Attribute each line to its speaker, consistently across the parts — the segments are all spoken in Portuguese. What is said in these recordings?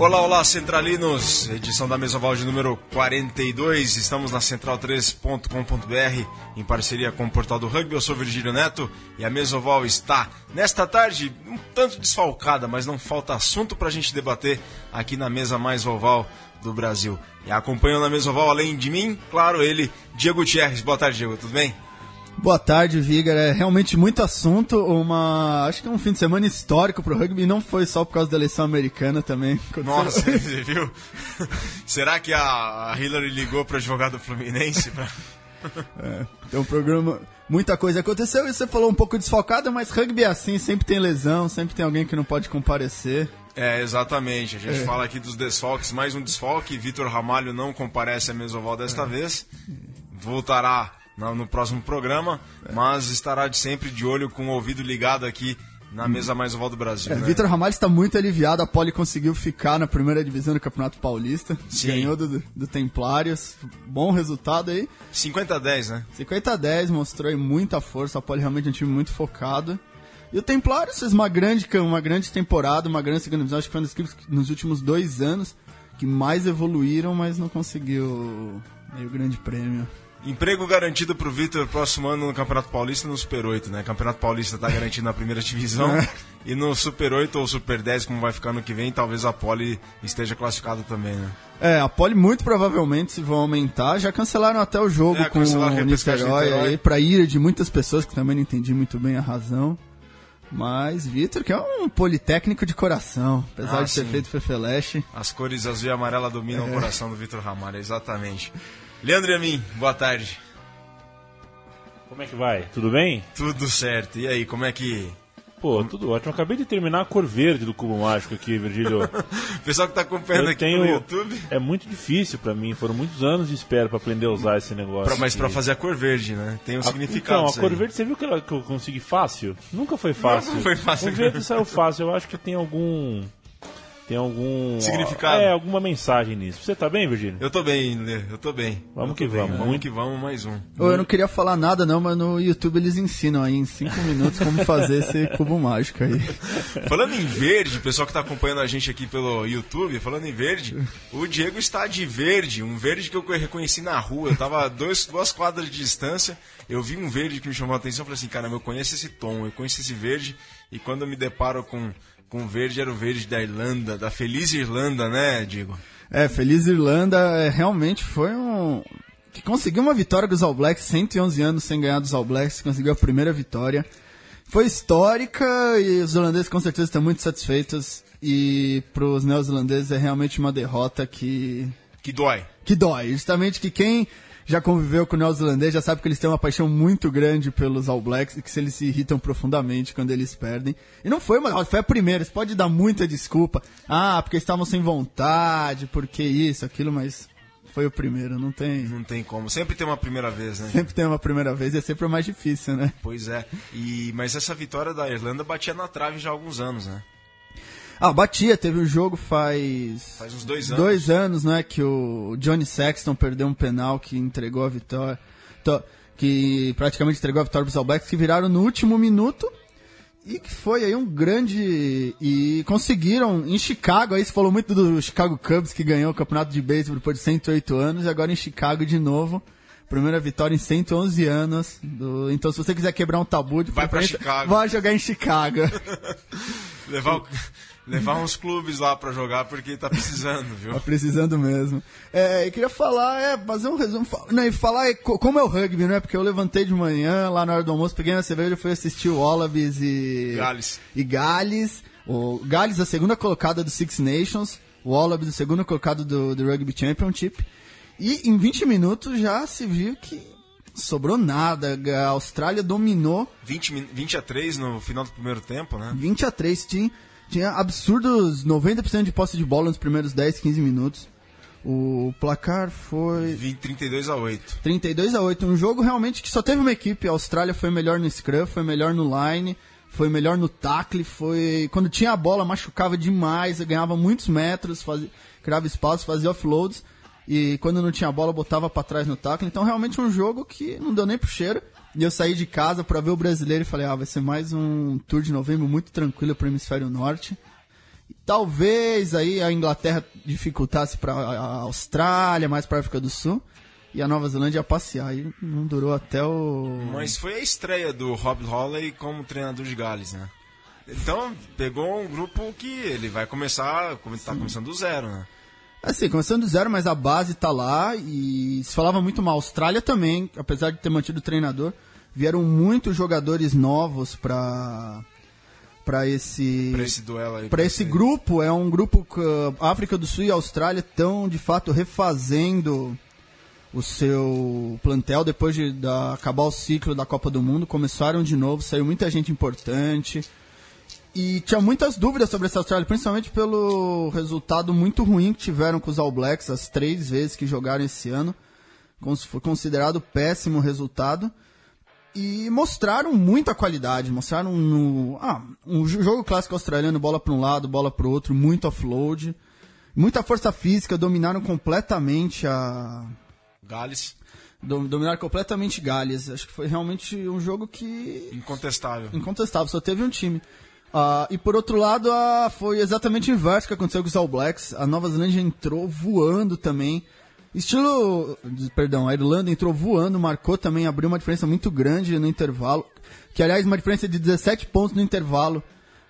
Speaker 1: Olá, olá, centralinos. Edição da Mesoval de número 42. Estamos na central3.com.br em parceria com o Portal do Rugby. Eu sou Virgílio Neto e a Mesoval está nesta tarde um tanto desfalcada, mas não falta assunto para a gente debater aqui na mesa mais oval do Brasil. E acompanhando a Mesoval, além de mim, claro, ele, Diego Gutierrez. Boa tarde, Diego. Tudo bem?
Speaker 2: Boa tarde, Vigar. É realmente muito assunto. Uma, acho que é um fim de semana histórico pro rugby. E não foi só por causa da eleição americana também.
Speaker 1: Nossa, você viu? Será que a Hillary ligou para advogado Fluminense? Pra...
Speaker 2: É, um programa. Muita coisa aconteceu e você falou um pouco desfalcado, mas rugby é assim, sempre tem lesão, sempre tem alguém que não pode comparecer.
Speaker 1: É, exatamente. A gente é. fala aqui dos desfalques, mais um desfalque. Vitor Ramalho não comparece a Mesoval desta é. vez. Voltará no, próximo programa, mas estará de sempre de olho com o ouvido ligado aqui na mesa mais oval do Brasil. É,
Speaker 2: né? Vitor Ramalho está muito aliviado. A Poli conseguiu ficar na primeira divisão do Campeonato Paulista. Sim. Ganhou do, do Templários. Bom resultado aí.
Speaker 1: 50 a 10, né?
Speaker 2: 50 a 10, mostrou aí muita força. A Poli realmente é um time muito focado. E o Templários fez uma grande, uma grande temporada, uma grande segunda divisão. Acho que foi uma das equipes nos últimos dois anos que mais evoluíram, mas não conseguiu o grande prêmio.
Speaker 1: Emprego garantido pro Vitor próximo ano no Campeonato Paulista no Super 8, né? Campeonato Paulista tá garantido na primeira divisão. É. e no Super 8 ou Super 10, como vai ficar no que vem, talvez a Poli esteja classificada também, né?
Speaker 2: É, a Poli muito provavelmente se vão aumentar. Já cancelaram até o jogo é, com o Niterói aí, pra ira de muitas pessoas que também não entendi muito bem a razão. Mas Vitor, que é um politécnico de coração, apesar ah, de ter feito Fefeleche.
Speaker 1: As cores azul e amarela dominam é. o coração do Vitor Ramalho, exatamente. Leandro e a mim, boa tarde.
Speaker 3: Como é que vai? Tudo bem?
Speaker 1: Tudo certo. E aí, como é que.
Speaker 3: Pô, tudo ótimo. Acabei de terminar a cor verde do Cubo Mágico aqui, Virgílio.
Speaker 1: Pessoal que tá acompanhando Eu aqui tenho... no YouTube.
Speaker 3: É muito difícil para mim, foram muitos anos de espera para aprender a usar esse negócio.
Speaker 1: Pra, mas para fazer a cor verde, né? Tem um a... significado.
Speaker 3: Então, a cor verde, você viu que, ela, que eu consegui fácil? Nunca foi fácil.
Speaker 1: Nunca foi fácil.
Speaker 3: O verde saiu fácil. Eu acho que tem algum tem algum.
Speaker 1: Significado?
Speaker 3: É, alguma mensagem nisso. Você tá bem, Virgínia?
Speaker 1: Eu tô bem, Lê. Eu tô bem.
Speaker 3: Vamos
Speaker 1: eu
Speaker 3: que vamos.
Speaker 1: Vamos que vamos, mais um.
Speaker 2: Eu não queria falar nada, não, mas no YouTube eles ensinam aí em 5 minutos como fazer esse cubo mágico aí.
Speaker 1: Falando em verde, o pessoal que tá acompanhando a gente aqui pelo YouTube, falando em verde, o Diego está de verde, um verde que eu reconheci na rua. Eu tava dois, duas quadras de distância, eu vi um verde que me chamou a atenção. Eu falei assim, caramba, eu conheço esse tom, eu conheço esse verde. E quando eu me deparo com com verde era o verde da Irlanda, da feliz Irlanda, né, Diego?
Speaker 2: É, feliz Irlanda é, realmente foi um que conseguiu uma vitória dos All Blacks, 111 anos sem ganhar dos All Blacks, conseguiu a primeira vitória. Foi histórica e os holandeses com certeza estão muito satisfeitos e para os neozelandeses é realmente uma derrota que
Speaker 1: que dói.
Speaker 2: Que dói, justamente que quem já conviveu com o neozelandês, já sabe que eles têm uma paixão muito grande pelos All Blacks e que eles se irritam profundamente quando eles perdem. E não foi uma foi a primeira, você pode dar muita desculpa. Ah, porque estavam sem vontade, porque isso, aquilo, mas foi o primeiro, não tem.
Speaker 1: Não tem como. Sempre tem uma primeira vez, né?
Speaker 2: Sempre tem uma primeira vez e é sempre o mais difícil, né?
Speaker 1: Pois é. E mas essa vitória da Irlanda batia na trave já há alguns anos, né?
Speaker 2: Ah, batia, teve um jogo faz.
Speaker 1: Faz uns dois anos.
Speaker 2: Dois anos, né? Que o Johnny Sexton perdeu um penal que entregou a vitória. Que praticamente entregou a vitória para os All Blacks, que viraram no último minuto. E que foi aí um grande. E conseguiram em Chicago, aí você falou muito do Chicago Cubs que ganhou o campeonato de beisebol depois de 108 anos, e agora em Chicago de novo. Primeira vitória em 111 anos. Do... Então, se você quiser quebrar um tabu de
Speaker 1: vai para Chicago.
Speaker 2: Vai jogar em Chicago.
Speaker 1: Levar o levar uns clubes lá para jogar porque tá precisando, viu?
Speaker 2: Tá precisando mesmo. É, eu queria falar, é, fazer um resumo, não, e falar é, como é o rugby, né? Porque eu levantei de manhã, lá na hora do almoço, peguei minha cerveja e fui assistir o Wallabies e...
Speaker 1: Gales.
Speaker 2: E Gales. O Gales, a segunda colocada do Six Nations. O Wallabies, o segundo colocado do, do Rugby Championship. E em 20 minutos já se viu que sobrou nada. A Austrália dominou.
Speaker 1: 20, 20 a 3 no final do primeiro tempo, né?
Speaker 2: 20 a 3, tinha tinha absurdos 90% de posse de bola nos primeiros 10, 15 minutos. O placar foi.
Speaker 1: 32 a 8.
Speaker 2: 32 a 8. Um jogo realmente que só teve uma equipe. A Austrália foi melhor no scrum, foi melhor no line, foi melhor no tackle. Foi... Quando tinha a bola, machucava demais, ganhava muitos metros, fazia... criava espaço, fazia offloads. E quando não tinha a bola, botava para trás no tackle. Então, realmente, um jogo que não deu nem pro cheiro. E eu saí de casa para ver o brasileiro e falei, ah, vai ser mais um tour de novembro muito tranquilo para o hemisfério norte. Talvez aí a Inglaterra dificultasse para a Austrália, mais para a África do Sul. E a Nova Zelândia ia passear. E não durou até o.
Speaker 1: Mas foi a estreia do Rob Holley como treinador de Gales, né? Então, pegou um grupo que ele vai começar, tá começando do zero, né?
Speaker 2: Assim, começando do zero, mas a base tá lá e se falava muito mal. A Austrália também, apesar de ter mantido o treinador, vieram muitos jogadores novos para para esse
Speaker 1: para esse duelo aí
Speaker 2: para esse grupo. É um grupo que a África do Sul e Austrália estão de fato refazendo o seu plantel depois de da, acabar o ciclo da Copa do Mundo. Começaram de novo saiu muita gente importante e tinha muitas dúvidas sobre essa Austrália, principalmente pelo resultado muito ruim que tiveram com os All Blacks as três vezes que jogaram esse ano. Foi considerado péssimo resultado. E mostraram muita qualidade, mostraram no, ah, um jogo clássico australiano, bola para um lado, bola para o outro, muito offload, muita força física, dominaram completamente a
Speaker 1: Gales.
Speaker 2: Dominaram completamente Gales. Acho que foi realmente um jogo que
Speaker 1: incontestável.
Speaker 2: Incontestável, só teve um time. Uh, e por outro lado, foi exatamente o inverso que aconteceu com os All Blacks. A Nova Zelândia entrou voando também. Estilo. Perdão, a Irlanda entrou voando, marcou também, abriu uma diferença muito grande no intervalo. Que aliás, uma diferença de 17 pontos no intervalo.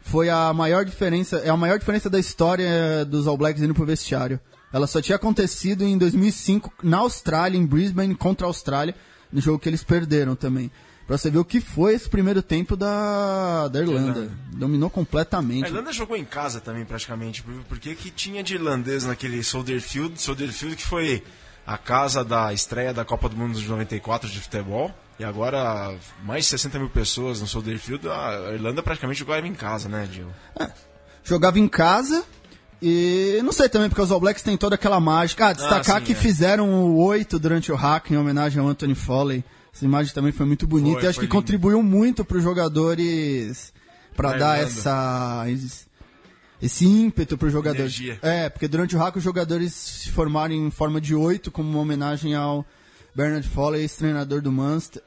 Speaker 2: Foi a maior diferença. É a maior diferença da história dos All Blacks indo pro vestiário. Ela só tinha acontecido em 2005 na Austrália, em Brisbane, contra a Austrália, no jogo que eles perderam também. Pra você ver o que foi esse primeiro tempo da, da Irlanda. Irlanda. Dominou completamente.
Speaker 1: A Irlanda jogou em casa também, praticamente. Porque que tinha de irlandês naquele Solderfield. Solderfield que foi a casa da estreia da Copa do Mundo de 94 de futebol. E agora, mais de 60 mil pessoas no Solderfield. A Irlanda praticamente jogava em casa, né, Diego?
Speaker 2: É, jogava em casa. E não sei também, porque os All Blacks têm toda aquela mágica. Ah, destacar ah, sim, que é. fizeram o 8 durante o hack em homenagem ao Anthony Foley. Essa imagem também foi muito bonita foi, e acho que lindo. contribuiu muito para os jogadores para dar essa esse ímpeto para os jogadores. Energia. É, porque durante o hack os jogadores se formaram em forma de oito como uma homenagem ao Bernard Foley, ex-treinador do Munster.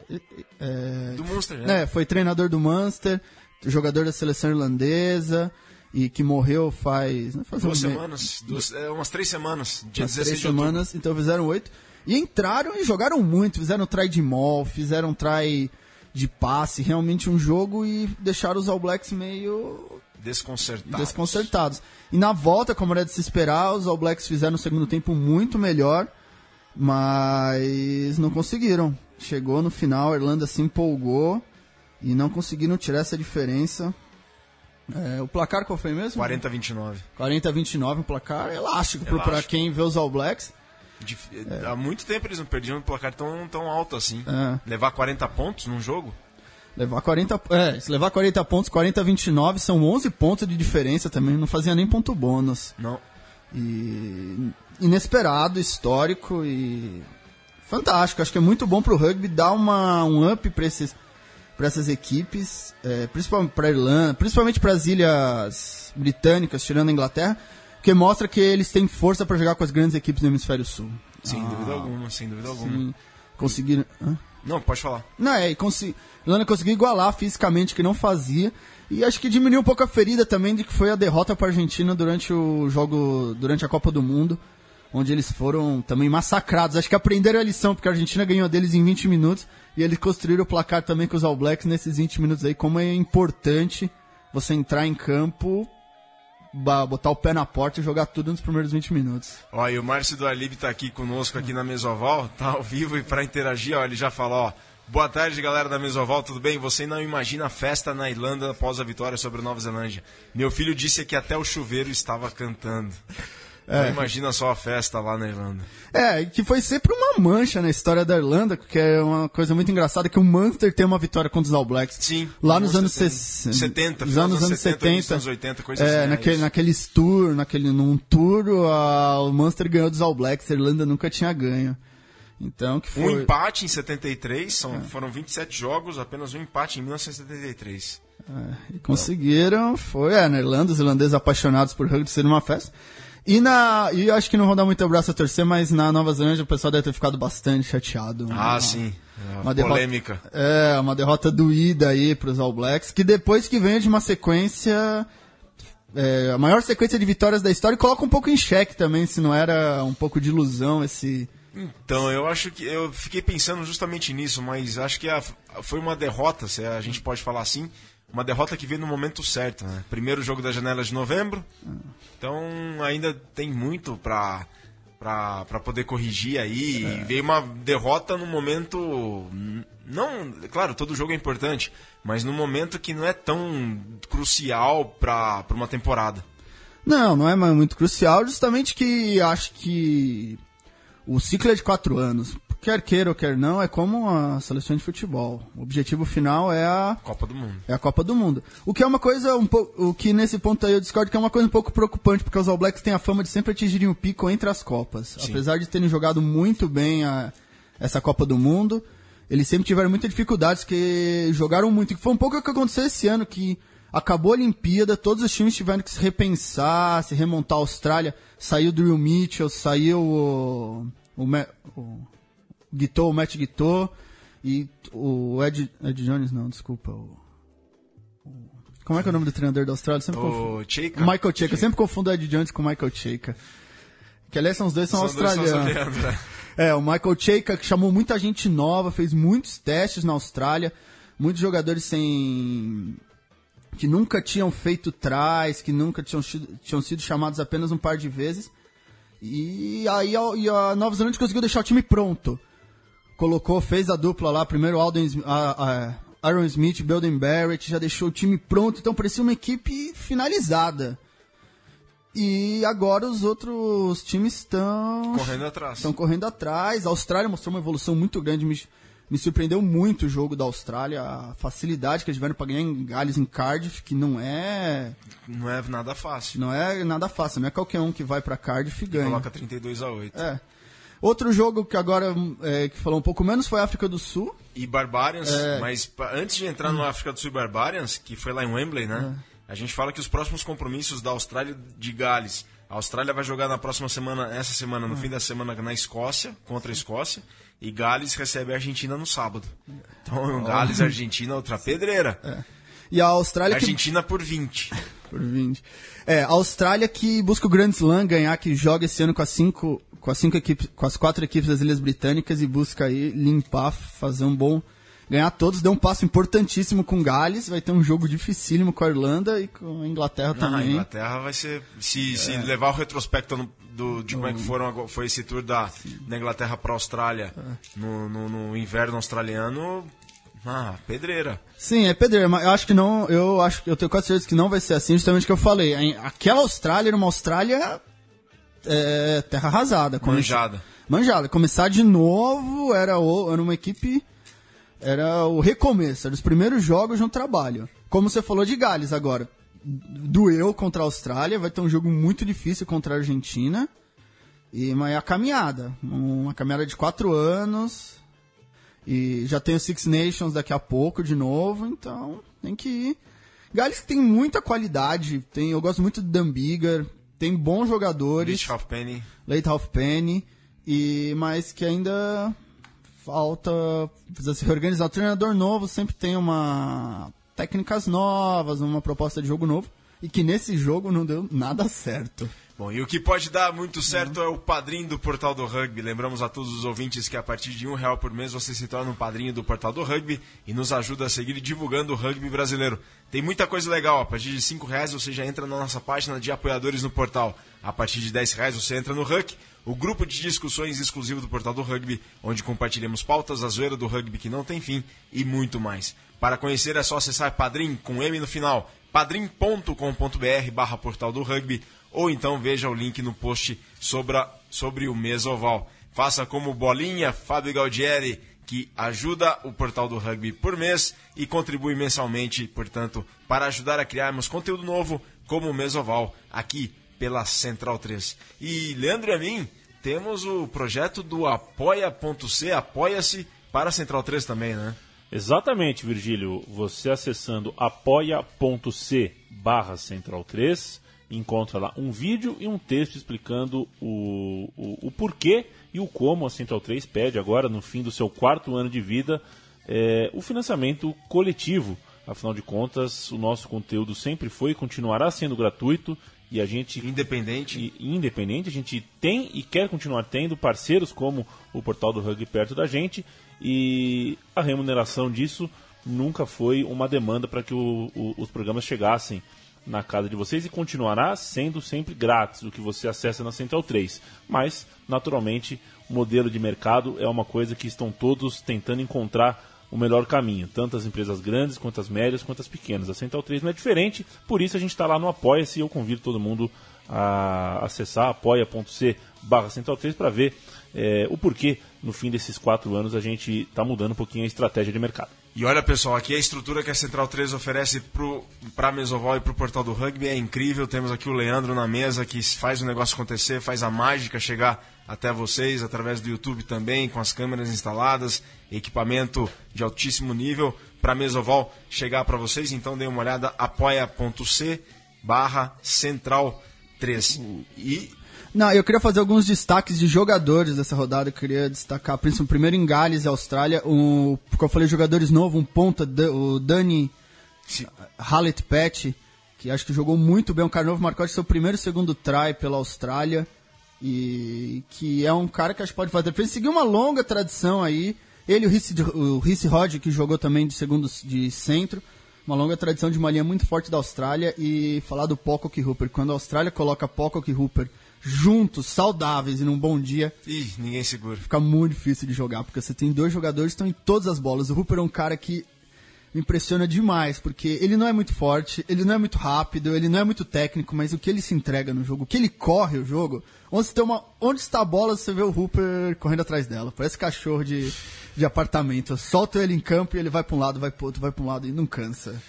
Speaker 1: É, do Munster, né?
Speaker 2: É, foi treinador do Munster, jogador da seleção irlandesa e que morreu faz.
Speaker 1: Não, faz duas um semanas, duas, é, umas três semanas,
Speaker 2: dia umas três semanas, então fizeram oito. E entraram e jogaram muito, fizeram try de mall, fizeram try de passe, realmente um jogo e deixaram os All Blacks meio
Speaker 1: desconcertados.
Speaker 2: desconcertados. E na volta, como era de se esperar, os All Blacks fizeram um segundo tempo muito melhor, mas não conseguiram. Chegou no final, a Irlanda se empolgou e não conseguiram tirar essa diferença. É, o placar qual foi mesmo?
Speaker 1: 40 a 29.
Speaker 2: 40 a 29, um placar elástico, elástico. para quem vê os All Blacks.
Speaker 1: É. Há muito tempo eles não perdiam um placar tão, tão alto assim. É. Levar 40 pontos num jogo?
Speaker 2: Levar 40, é, se levar 40 pontos, 40 a 29 são 11 pontos de diferença também, não fazia nem ponto bônus.
Speaker 1: Não.
Speaker 2: E inesperado, histórico e fantástico. Acho que é muito bom pro rugby dar uma, um up para esses para essas equipes, é, principalmente para Irlanda, principalmente para as ilhas britânicas, tirando a Inglaterra, que mostra que eles têm força para jogar com as grandes equipes do Hemisfério Sul.
Speaker 1: Sem ah, dúvida alguma, sem dúvida alguma. Sim.
Speaker 2: Conseguiram. Hã?
Speaker 1: Não, pode falar.
Speaker 2: Não, é, consegui, Irlanda conseguiu igualar fisicamente, que não fazia. E acho que diminuiu um pouco a ferida também de que foi a derrota para a Argentina durante o jogo, durante a Copa do Mundo, onde eles foram também massacrados. Acho que aprenderam a lição, porque a Argentina ganhou deles em 20 minutos e eles construíram o placar também com os All Blacks nesses 20 minutos aí. Como é importante você entrar em campo botar o pé na porta e jogar tudo nos primeiros 20 minutos.
Speaker 1: Ó, e o Márcio do Alib tá aqui conosco aqui na Mesoval, tá ao vivo e para interagir, ó, ele já falou, ó, Boa tarde, galera da Mesoval, tudo bem? Você não imagina a festa na Irlanda após a vitória sobre a Nova Zelândia. Meu filho disse que até o chuveiro estava cantando. É. imagina só a festa lá na Irlanda.
Speaker 2: É, que foi sempre uma mancha na história da Irlanda, que é uma coisa muito engraçada, que o Munster tem uma vitória contra os All Blacks.
Speaker 1: Sim.
Speaker 2: Lá nos anos 60.
Speaker 1: 70,
Speaker 2: nos anos, anos 70.
Speaker 1: anos 80, coisas
Speaker 2: é,
Speaker 1: assim.
Speaker 2: Naquele, naqueles tour, naquele, num tour, a, o Munster ganhou dos All Blacks, a Irlanda nunca tinha ganho. Então, que foi...
Speaker 1: Um empate em 73, são, é. foram 27 jogos, apenas um empate em 1973.
Speaker 2: É, e conseguiram, foi, é, na Irlanda, os irlandeses apaixonados por rugby, ser uma festa. E na. E acho que não vão dar muito abraço a torcer, mas na Nova Zelândia o pessoal deve ter ficado bastante chateado.
Speaker 1: Ah,
Speaker 2: uma,
Speaker 1: sim.
Speaker 2: É uma polêmica. Derrota, é, uma derrota doída aí pros All Blacks, que depois que vem de uma sequência é, a maior sequência de vitórias da história e coloca um pouco em xeque também se não era um pouco de ilusão esse.
Speaker 1: Então, eu acho que eu fiquei pensando justamente nisso, mas acho que a, foi uma derrota, se a gente pode falar assim, uma derrota que veio no momento certo, né? Primeiro jogo da janela de novembro, então ainda tem muito para para poder corrigir aí. É. Veio uma derrota no momento. Não, claro, todo jogo é importante, mas no momento que não é tão crucial para uma temporada.
Speaker 2: Não, não é muito crucial, justamente que acho que o ciclo é de quatro anos quer queira ou quer não, é como a seleção de futebol. O objetivo final é a
Speaker 1: Copa do Mundo.
Speaker 2: É a Copa do Mundo. O que é uma coisa um pouco, o que nesse ponto aí eu discordo que é uma coisa um pouco preocupante, porque os All Blacks têm a fama de sempre atingirem o pico entre as copas. Sim. Apesar de terem jogado muito bem a, essa Copa do Mundo, eles sempre tiveram muitas dificuldades que jogaram muito. E foi um pouco o que aconteceu esse ano que acabou a Olimpíada, todos os times tiveram que se repensar, se remontar a Austrália, saiu o Drew Mitchell, saiu o, o, o Guitou, o Matt Guitou e o Ed, Ed Jones, não, desculpa. O, o, como é que é o nome do treinador da Austrália? Sempre
Speaker 1: o confundo.
Speaker 2: Michael Cheika. Eu sempre confundo o Ed Jones com o Michael Cheika. Que aliás são os dois são, são australianos. Dois é. é, o Michael Cheika que chamou muita gente nova, fez muitos testes na Austrália, muitos jogadores sem que nunca tinham feito trás, que nunca tinham, tinham sido chamados apenas um par de vezes. E aí a, e a Nova Zelândia conseguiu deixar o time pronto colocou, fez a dupla lá, primeiro Alden, a, a Aaron Smith, Belden Barrett, já deixou o time pronto, então parecia uma equipe finalizada. E agora os outros times estão
Speaker 1: correndo atrás.
Speaker 2: Estão correndo atrás. A Austrália mostrou uma evolução muito grande. Me, me surpreendeu muito o jogo da Austrália, a facilidade que eles tiveram para ganhar em Gales, em Cardiff, que não é
Speaker 1: não é nada fácil.
Speaker 2: Não é nada fácil, não é qualquer um que vai para Cardiff e ganha.
Speaker 1: Coloca 32 a 8.
Speaker 2: É. Outro jogo que agora é, que falou um pouco menos foi a África do Sul.
Speaker 1: E Barbarians, é... mas antes de entrar no África do Sul e Barbarians, que foi lá em Wembley, né? É. A gente fala que os próximos compromissos da Austrália de Gales. A Austrália vai jogar na próxima semana, essa semana, no é. fim da semana, na Escócia, contra a Escócia. E Gales recebe a Argentina no sábado. Então, Gales Argentina, outra pedreira.
Speaker 2: É. E a Austrália.
Speaker 1: Argentina que... por 20.
Speaker 2: por 20. É, a Austrália que busca o Grand Slam ganhar, que joga esse ano com as cinco com as cinco equipes, com as quatro equipes das Ilhas Britânicas e busca aí limpar, fazer um bom ganhar todos, deu um passo importantíssimo com Gales, vai ter um jogo dificílimo com a Irlanda e com a Inglaterra também. a
Speaker 1: Inglaterra vai ser, se, é. se levar o retrospecto no, do, de como é que foram, foi esse tour da, da Inglaterra para a Austrália é. no, no, no, inverno australiano, ah, pedreira.
Speaker 2: Sim, é pedreira, mas eu acho que não, eu acho eu tenho quase certeza que não vai ser assim, justamente o que eu falei. Aquela Austrália era uma Austrália é, terra arrasada.
Speaker 1: Manjada.
Speaker 2: Manjada. Começar de novo era, o, era uma equipe. Era o recomeço, era os primeiros jogos no trabalho. Como você falou de Gales agora. Doeu contra a Austrália, vai ter um jogo muito difícil contra a Argentina. E mas é a caminhada. Uma caminhada de quatro anos. E já tem o Six Nations daqui a pouco de novo, então tem que ir. Gales tem muita qualidade, tem, eu gosto muito do Dambiger, tem bons jogadores.
Speaker 1: Late Halfpenny.
Speaker 2: Late Halfpenny. E, mas que ainda falta precisa se reorganizar. O treinador novo sempre tem uma técnicas novas, uma proposta de jogo novo. E que nesse jogo não deu nada certo.
Speaker 1: Bom, e o que pode dar muito certo uhum. é o padrinho do Portal do Rugby. Lembramos a todos os ouvintes que a partir de um real por mês você se torna um padrinho do Portal do Rugby e nos ajuda a seguir divulgando o rugby brasileiro. Tem muita coisa legal. A partir de cinco reais você já entra na nossa página de apoiadores no portal. A partir de dez reais você entra no Huck, o grupo de discussões exclusivo do Portal do Rugby, onde compartilhamos pautas, a zoeira do rugby que não tem fim e muito mais. Para conhecer é só acessar padrim com M no final, padrim.com.br barra Portal do Rugby ou então veja o link no post sobre, a, sobre o Mesoval. Faça como Bolinha, Fábio Galdieri, que ajuda o portal do rugby por mês e contribui mensalmente, portanto, para ajudar a criarmos conteúdo novo como o Mesoval aqui pela Central 3. E Leandro e a mim temos o projeto do apoia.c, apoia-se para a Central 3 também, né?
Speaker 3: Exatamente, Virgílio. Você acessando apoia.c barra Central 3 encontra lá um vídeo e um texto explicando o, o, o, porquê e o como a Central 3 pede agora, no fim do seu quarto ano de vida, é, o financiamento coletivo. Afinal de contas, o nosso conteúdo sempre foi e continuará sendo gratuito e a gente
Speaker 1: independente.
Speaker 3: e, independente a gente tem e quer continuar tendo parceiros como o portal do rugby perto da gente e a remuneração disso nunca foi uma demanda para que o, o, os programas chegassem na casa de vocês e continuará sendo sempre grátis o que você acessa na Central 3. Mas, naturalmente, o modelo de mercado é uma coisa que estão todos tentando encontrar o melhor caminho, tanto as empresas grandes, quanto as médias, quanto as pequenas. A Central 3 não é diferente, por isso a gente está lá no Apoia-se e eu convido todo mundo a acessar apoia.c barra Central 3 para ver é, o porquê, no fim desses quatro anos, a gente está mudando um pouquinho a estratégia de mercado.
Speaker 1: E olha, pessoal, aqui a estrutura que a Central 3 oferece para a Mesoval e para o Portal do Rugby é incrível. Temos aqui o Leandro na mesa que faz o negócio acontecer, faz a mágica chegar até vocês através do YouTube também, com as câmeras instaladas, equipamento de altíssimo nível para a Mesoval chegar para vocês. Então dê uma olhada, apoia.c barra Central 3. E
Speaker 2: não, eu queria fazer alguns destaques de jogadores dessa rodada. Eu queria destacar, principalmente, primeiro em Gales e Austrália, o, porque eu falei jogadores novos, um ponta, o Dani Hallett Pet, que acho que jogou muito bem, um cara novo, marcou seu primeiro e segundo try pela Austrália, e que é um cara que acho que pode fazer Ele Seguiu uma longa tradição aí, ele o Rhys Rod, que jogou também de segundo de centro, uma longa tradição de uma linha muito forte da Austrália, e falar do Pocock Hooper. Quando a Austrália coloca Pocock Hooper juntos, saudáveis e num bom dia.
Speaker 1: Ih, ninguém segura.
Speaker 2: Fica muito difícil de jogar, porque você tem dois jogadores que estão em todas as bolas. O Hooper é um cara que me impressiona demais, porque ele não é muito forte, ele não é muito rápido, ele não é muito técnico, mas o que ele se entrega no jogo, o que ele corre o jogo, onde, tem uma, onde está a bola, você vê o Hooper correndo atrás dela. Parece cachorro de, de apartamento. Solta ele em campo e ele vai para um lado, vai para outro, vai para um lado e não cansa.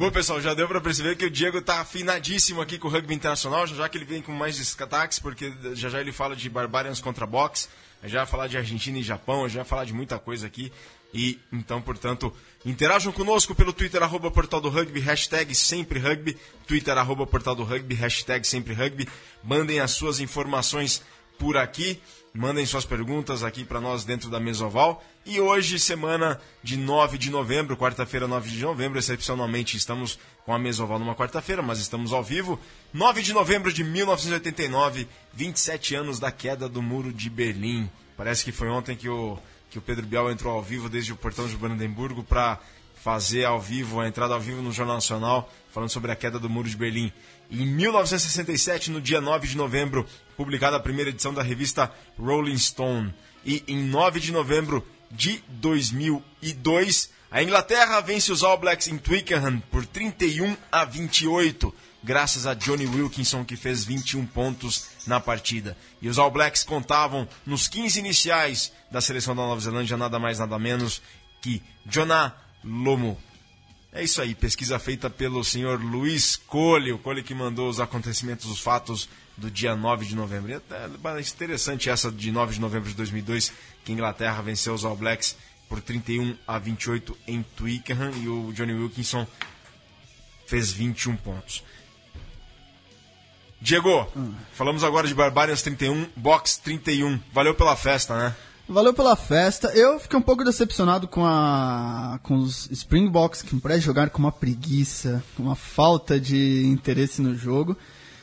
Speaker 1: Bom, pessoal, já deu para perceber que o Diego está afinadíssimo aqui com o rugby internacional, já que ele vem com mais destaques, porque já já ele fala de Barbarians contra Box, já vai falar de Argentina e Japão, já vai falar de muita coisa aqui. E então, portanto, interajam conosco pelo Twitter, arroba Portal do Rugby, hashtag sempre rugby, Twitter, arroba Portal do Rugby, hashtag sempre rugby. Mandem as suas informações por aqui. Mandem suas perguntas aqui para nós dentro da Mesoval. E hoje, semana de 9 de novembro, quarta-feira, 9 de novembro, excepcionalmente estamos com a Mesoval numa quarta-feira, mas estamos ao vivo. 9 de novembro de 1989, 27 anos da queda do Muro de Berlim. Parece que foi ontem que o, que o Pedro Bial entrou ao vivo desde o portão de Brandenburgo para fazer ao vivo, a entrada ao vivo no Jornal Nacional, falando sobre a queda do Muro de Berlim. Em 1967, no dia 9 de novembro, publicada a primeira edição da revista Rolling Stone. E em 9 de novembro de 2002, a Inglaterra vence os All Blacks em Twickenham por 31 a 28, graças a Johnny Wilkinson, que fez 21 pontos na partida. E os All Blacks contavam nos 15 iniciais da seleção da Nova Zelândia nada mais nada menos que Jonah Lomo, é isso aí, pesquisa feita pelo senhor Luiz Cole, o Cole que mandou os acontecimentos, os fatos do dia 9 de novembro. É, é interessante essa de 9 de novembro de 2002, que a Inglaterra venceu os All Blacks por 31 a 28 em Twickenham e o Johnny Wilkinson fez 21 pontos. Diego, hum. falamos agora de Barbarians 31, Box 31. Valeu pela festa, né?
Speaker 2: Valeu pela festa. Eu fiquei um pouco decepcionado com a com os Springboks que me parece jogar com uma preguiça, com uma falta de interesse no jogo.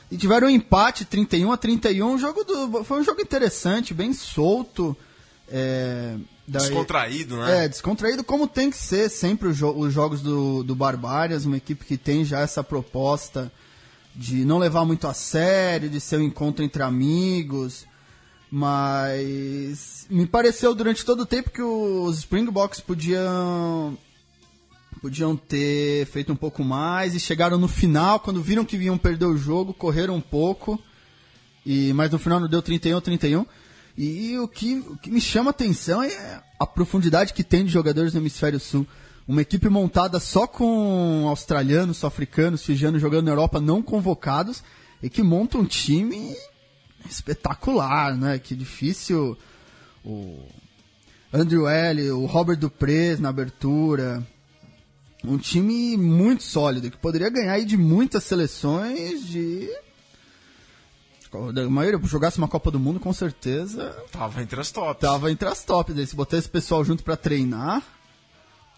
Speaker 2: E tiveram um empate 31 a 31, um jogo do, foi um jogo interessante, bem solto. É,
Speaker 1: daí, descontraído, né?
Speaker 2: É, descontraído como tem que ser sempre os, jo os jogos do, do Barbarians, uma equipe que tem já essa proposta de não levar muito a sério, de ser um encontro entre amigos. Mas me pareceu durante todo o tempo que os Springboks podiam podiam ter feito um pouco mais e chegaram no final, quando viram que iam perder o jogo, correram um pouco. E mas no final não deu 31 31. E o que, o que me chama atenção é a profundidade que tem de jogadores no hemisfério sul. Uma equipe montada só com australianos, africanos, fijianos jogando na Europa não convocados e que monta um time espetacular, né? Que difícil o Andrew L, o Robert Duprez na abertura. Um time muito sólido, que poderia ganhar aí de muitas seleções de. A maioria, jogasse uma Copa do Mundo, com certeza.
Speaker 1: Tava entre as tops.
Speaker 2: Tava entre as tops. Se botar esse pessoal junto para treinar.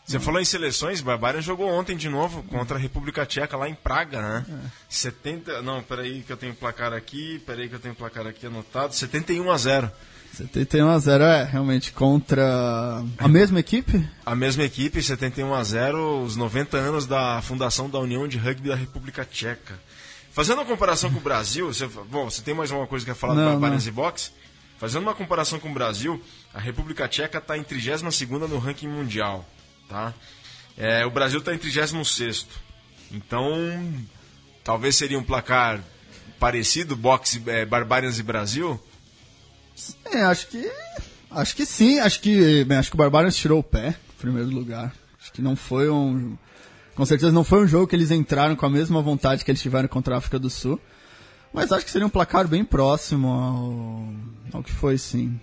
Speaker 1: Você falou em seleções, Barbarian jogou ontem de novo contra a República Tcheca lá em Praga, né? É. 70, não, peraí que eu tenho placar aqui, peraí que eu tenho placar aqui anotado, 71 a 0.
Speaker 2: 71 a 0 é realmente contra a mesma equipe?
Speaker 1: A mesma equipe, 71 a 0, os 90 anos da fundação da União de Rugby da República Tcheca. Fazendo uma comparação com o Brasil, você, bom, você tem mais alguma coisa que quer falar não, do Barbarians e Box? Fazendo uma comparação com o Brasil, a República Tcheca está em 32 no ranking mundial. Tá? É, o Brasil está em 36. Então, talvez seria um placar parecido, boxe é, Barbarians e Brasil?
Speaker 2: É, acho que. Acho que sim. Acho que, bem, acho que o Barbarians tirou o pé, em primeiro lugar. Acho que não foi um. Com certeza não foi um jogo que eles entraram com a mesma vontade que eles tiveram contra a África do Sul. Mas acho que seria um placar bem próximo ao, ao que foi, sim.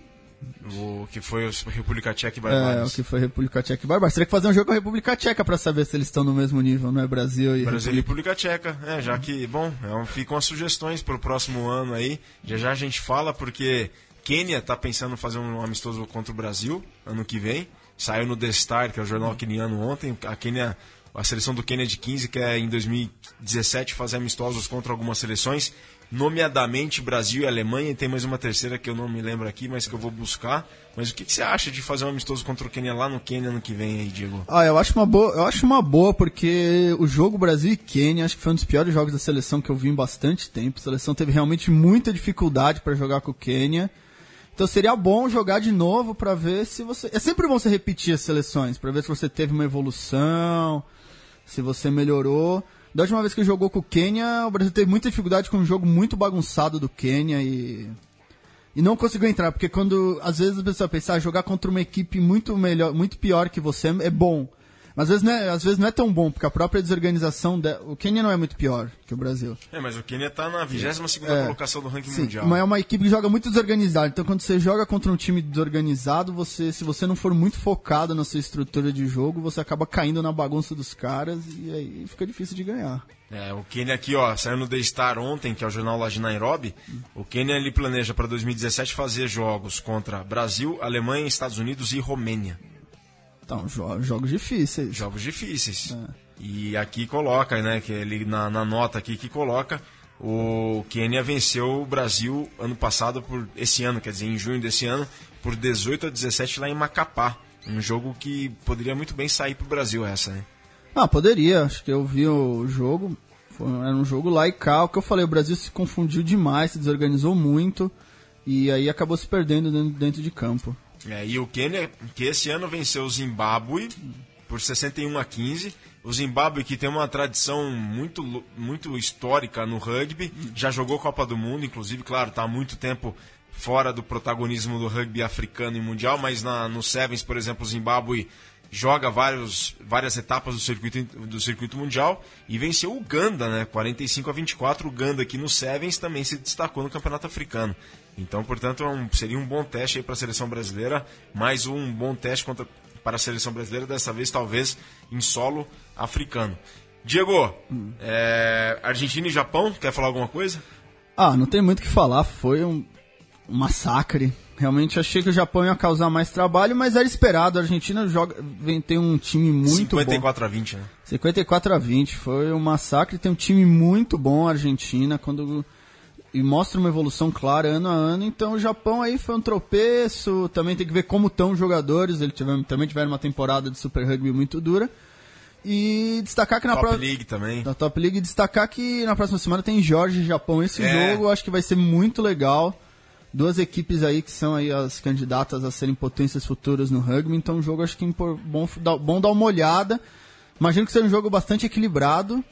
Speaker 1: O que foi a República Tcheca e Barbados.
Speaker 2: É, o que foi República Tcheca e Barbados. Teria que fazer um jogo com a República Tcheca para saber se eles estão no mesmo nível, não é Brasil e
Speaker 1: Brasil República... e República Tcheca. É, já que, bom, é, ficam as sugestões para o próximo ano aí. Já já a gente fala porque Quênia está pensando em fazer um amistoso contra o Brasil ano que vem. Saiu no The Star, que é o jornal queniano ontem. A Quênia a seleção do Quênia de 15 quer em 2017 fazer amistosos contra algumas seleções nomeadamente Brasil e Alemanha, e tem mais uma terceira que eu não me lembro aqui, mas que eu vou buscar. Mas o que, que você acha de fazer um amistoso contra o Quênia lá no Quênia ano que vem aí, Diego?
Speaker 2: Ah, eu acho uma boa, eu acho uma boa porque o jogo Brasil e Quênia acho que foi um dos piores jogos da seleção que eu vi em bastante tempo. A seleção teve realmente muita dificuldade para jogar com o Quênia. Então seria bom jogar de novo para ver se você. É sempre bom você repetir as seleções, para ver se você teve uma evolução, se você melhorou. Da última vez que jogou com o Quênia, o Brasil teve muita dificuldade com um jogo muito bagunçado do Quênia e. E não conseguiu entrar, porque quando. Às vezes a pessoa pensa, ah, jogar contra uma equipe muito melhor, muito pior que você é bom. Mas às vezes, não é, às vezes não é tão bom, porque a própria desorganização. De... O Quênia não é muito pior que o Brasil.
Speaker 1: É, mas o Quênia está na 22 é. colocação do ranking sim, mundial.
Speaker 2: Mas é uma equipe que joga muito desorganizada. Então quando você joga contra um time desorganizado, você, se você não for muito focado na sua estrutura de jogo, você acaba caindo na bagunça dos caras e aí fica difícil de ganhar.
Speaker 1: É, o Quênia aqui, ó, saiu no The Star ontem, que é o jornal lá de Nairobi. O Quênia ele planeja para 2017 fazer jogos contra Brasil, Alemanha, Estados Unidos e Romênia.
Speaker 2: Então, jo jogos difíceis.
Speaker 1: Jogos difíceis. É. E aqui coloca, né, que ele na, na, nota aqui que coloca o Quênia venceu o Brasil ano passado por esse ano, quer dizer, em junho desse ano, por 18 a 17 lá em Macapá. Um jogo que poderia muito bem sair para o Brasil essa, né?
Speaker 2: Ah, poderia. Acho que eu vi o jogo. Foi, era um jogo lá e cá. O que eu falei, o Brasil se confundiu demais, se desorganizou muito e aí acabou se perdendo dentro, dentro de campo.
Speaker 1: É, e o Quênia, que esse ano venceu o Zimbábue por 61 a 15. O Zimbábue, que tem uma tradição muito, muito histórica no rugby, já jogou Copa do Mundo, inclusive, claro, está há muito tempo fora do protagonismo do rugby africano e mundial, mas na, no Sevens, por exemplo, o Zimbábue joga vários, várias etapas do circuito, do circuito mundial e venceu o Uganda, né? 45 a 24. O Uganda aqui no Sevens também se destacou no Campeonato Africano. Então, portanto, é um, seria um bom teste para a seleção brasileira, mais um bom teste contra, para a seleção brasileira, dessa vez talvez em solo africano. Diego, hum. é, Argentina e Japão, quer falar alguma coisa?
Speaker 2: Ah, não tem muito o que falar, foi um, um massacre. Realmente achei que o Japão ia causar mais trabalho, mas era esperado. A Argentina joga, vem, tem um time muito
Speaker 1: 54
Speaker 2: bom. 54
Speaker 1: a 20, né?
Speaker 2: 54 a 20, foi um massacre. Tem um time muito bom a Argentina. Quando e mostra uma evolução clara ano a ano. Então o Japão aí foi um tropeço. Também tem que ver como estão os jogadores. Eles tiveram, também tiveram uma temporada de Super Rugby muito dura. E destacar que na
Speaker 1: próxima. Top League também.
Speaker 2: Na Top League, destacar que na próxima semana tem Jorge e Japão. Esse é. jogo acho que vai ser muito legal. Duas equipes aí que são aí as candidatas a serem potências futuras no rugby. Então o jogo acho que é bom, bom dar uma olhada. Imagino que seja um jogo bastante equilibrado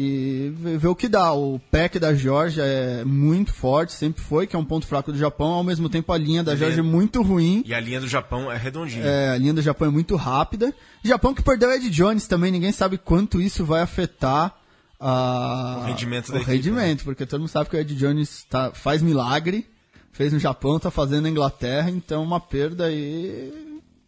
Speaker 2: e ver o que dá. O pack da Georgia é muito forte, sempre foi, que é um ponto fraco do Japão. Ao mesmo tempo, a linha da Georgia é muito ruim.
Speaker 1: E a linha do Japão é redondinha.
Speaker 2: É, a linha do Japão é muito rápida. Japão que perdeu Ed Jones também, ninguém sabe quanto isso vai afetar a...
Speaker 1: o rendimento
Speaker 2: o
Speaker 1: da
Speaker 2: rendimento,
Speaker 1: equipe,
Speaker 2: né? porque todo mundo sabe que o Ed Jones tá, faz milagre, fez no Japão, tá fazendo na Inglaterra, então uma perda aí...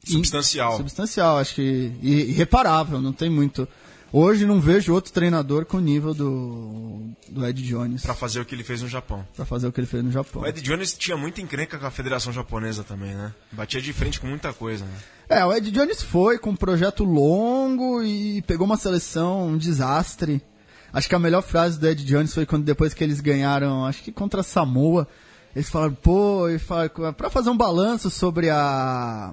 Speaker 1: Substancial.
Speaker 2: substancial, acho que. irreparável, não tem muito Hoje não vejo outro treinador com o nível do, do Ed Jones
Speaker 1: Pra fazer o que ele fez no Japão.
Speaker 2: pra fazer o que ele fez no Japão.
Speaker 1: O Ed Jones tinha muita encrenca com a Federação Japonesa também, né? Batia de frente com muita coisa, né?
Speaker 2: É, o Ed Jones foi com um projeto longo e pegou uma seleção, um desastre. Acho que a melhor frase do Ed Jones foi quando depois que eles ganharam, acho que contra a Samoa, eles falaram, pô, e falaram, pra fazer um balanço sobre a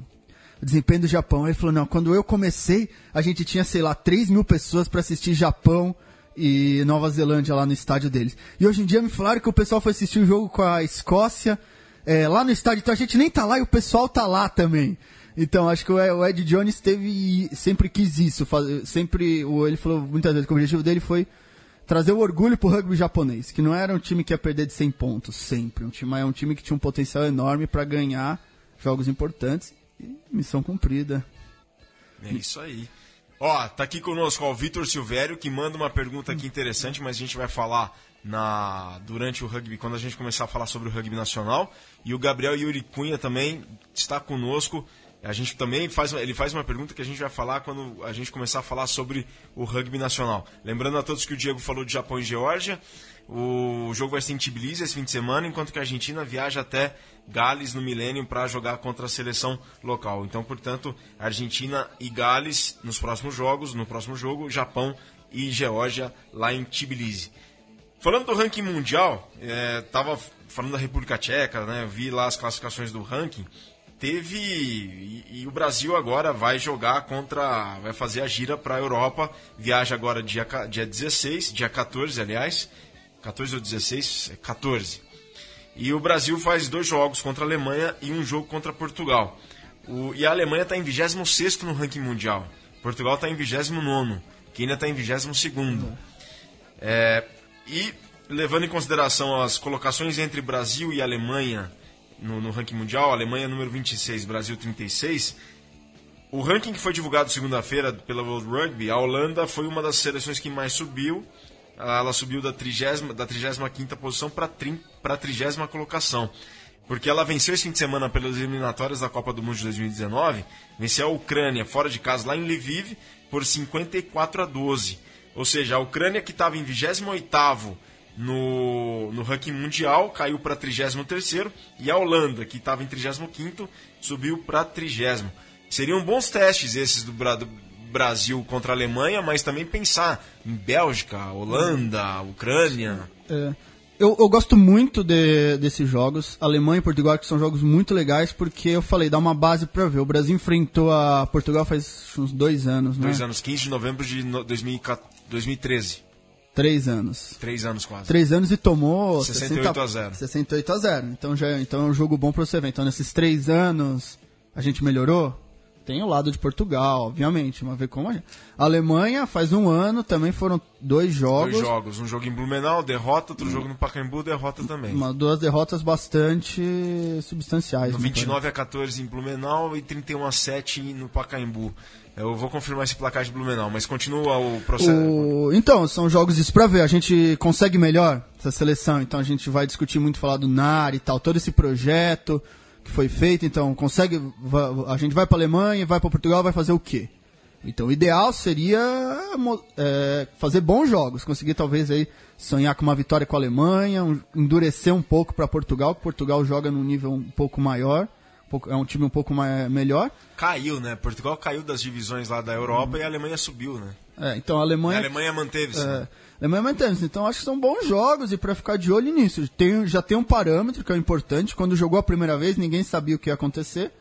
Speaker 2: o desempenho do Japão. Ele falou, não, quando eu comecei, a gente tinha, sei lá, 3 mil pessoas pra assistir Japão e Nova Zelândia lá no estádio deles. E hoje em dia me falaram que o pessoal foi assistir o jogo com a Escócia é, lá no estádio, então a gente nem tá lá e o pessoal tá lá também. Então, acho que o Ed Jones teve, sempre quis isso, faz- sempre, ele falou muitas vezes que o objetivo dele foi trazer o orgulho pro rugby japonês, que não era um time que ia perder de 100 pontos, sempre. Um time, é um time que tinha um potencial enorme para ganhar jogos importantes missão cumprida.
Speaker 1: É isso aí. Ó, tá aqui conosco ó, o Vitor Silvério, que manda uma pergunta aqui interessante, mas a gente vai falar na durante o rugby, quando a gente começar a falar sobre o rugby nacional. E o Gabriel Yuri Cunha também está conosco. A gente também faz, ele faz uma pergunta que a gente vai falar quando a gente começar a falar sobre o rugby nacional. Lembrando a todos que o Diego falou de Japão e Geórgia. O jogo vai ser em Tbilisi esse fim de semana, enquanto que a Argentina viaja até Gales no Milênio para jogar contra a seleção local. Então, portanto, Argentina e Gales nos próximos jogos, no próximo jogo, Japão e Geórgia lá em Tbilisi. Falando do ranking mundial, é, tava falando da República Tcheca, né? Vi lá as classificações do ranking. Teve e, e o Brasil agora vai jogar contra, vai fazer a gira para a Europa. Viaja agora dia dia 16, dia 14, aliás, 14 ou 16, É 14. E o Brasil faz dois jogos contra a Alemanha e um jogo contra Portugal. O- e a Alemanha está em 26 no ranking mundial. Portugal está em 29, Quênia está em 22. É, e levando em consideração as colocações entre Brasil e Alemanha no, no ranking mundial, Alemanha número 26, Brasil 36, o ranking que foi divulgado segunda-feira pela World Rugby, a Holanda foi uma das seleções que mais subiu. Ela subiu da 30 da 35ª posição para a 30 colocação. Porque ela venceu esse fim de semana pelas eliminatórias da Copa do Mundo de 2019, venceu a Ucrânia fora de casa lá em Lviv por 54 a 12. Ou seja, a Ucrânia que estava em 28º no, no ranking mundial caiu para 33º e a Holanda que estava em 35º subiu para 30 Seriam bons testes esses do, do Brasil contra a Alemanha, mas também pensar em Bélgica, Holanda, Ucrânia.
Speaker 2: É, eu, eu gosto muito de- desses jogos, Alemanha e Portugal, que são jogos muito legais, porque eu falei, dá uma base pra ver. O Brasil enfrentou a Portugal faz uns dois anos, né?
Speaker 1: Dois anos, 15 de novembro de no- 2014 2013.
Speaker 2: Três anos.
Speaker 1: Três anos quase.
Speaker 2: Três anos e tomou
Speaker 1: 68
Speaker 2: 60
Speaker 1: a 0.
Speaker 2: 68 a 0. Então, já, então é um jogo bom pra você ver. Então, nesses três anos, a gente melhorou? Tem o lado de Portugal, obviamente, mas ver como a gente. A Alemanha faz um ano, também foram dois jogos.
Speaker 1: Dois jogos. Um jogo em Blumenau, derrota. Outro jogo no Pacaembu, derrota também.
Speaker 2: Uma, duas derrotas bastante substanciais.
Speaker 1: No
Speaker 2: né,
Speaker 1: 29 a 14 em Blumenau e 31 a 7 no Pacaembu. Eu vou confirmar esse placar de Blumenau, mas continua o processo.
Speaker 2: O- Então, são jogos disso pra ver. A gente consegue melhor essa seleção, então a gente vai discutir muito falar do NAR e tal, todo esse projeto que foi feito, então consegue. A gente vai pra Alemanha, vai pra Portugal, vai fazer o quê? Então o ideal seria é, fazer bons jogos, conseguir talvez aí sonhar com uma vitória com a Alemanha, um- endurecer um pouco pra Portugal, que Portugal joga num nível um pouco maior, um pouco- é um time um pouco mais, melhor.
Speaker 1: Caiu, né? Portugal caiu das divisões lá da Europa e a Alemanha subiu, né?
Speaker 2: É, então a Alemanha
Speaker 1: a Alemanha manteve-se.
Speaker 2: É,
Speaker 1: né?
Speaker 2: Alemanha mantém-se. Então acho que são bons jogos e pra ficar de olho nisso. Tem, já tem um parâmetro que é importante. Quando jogou a primeira vez, ninguém sabia o que ia acontecer.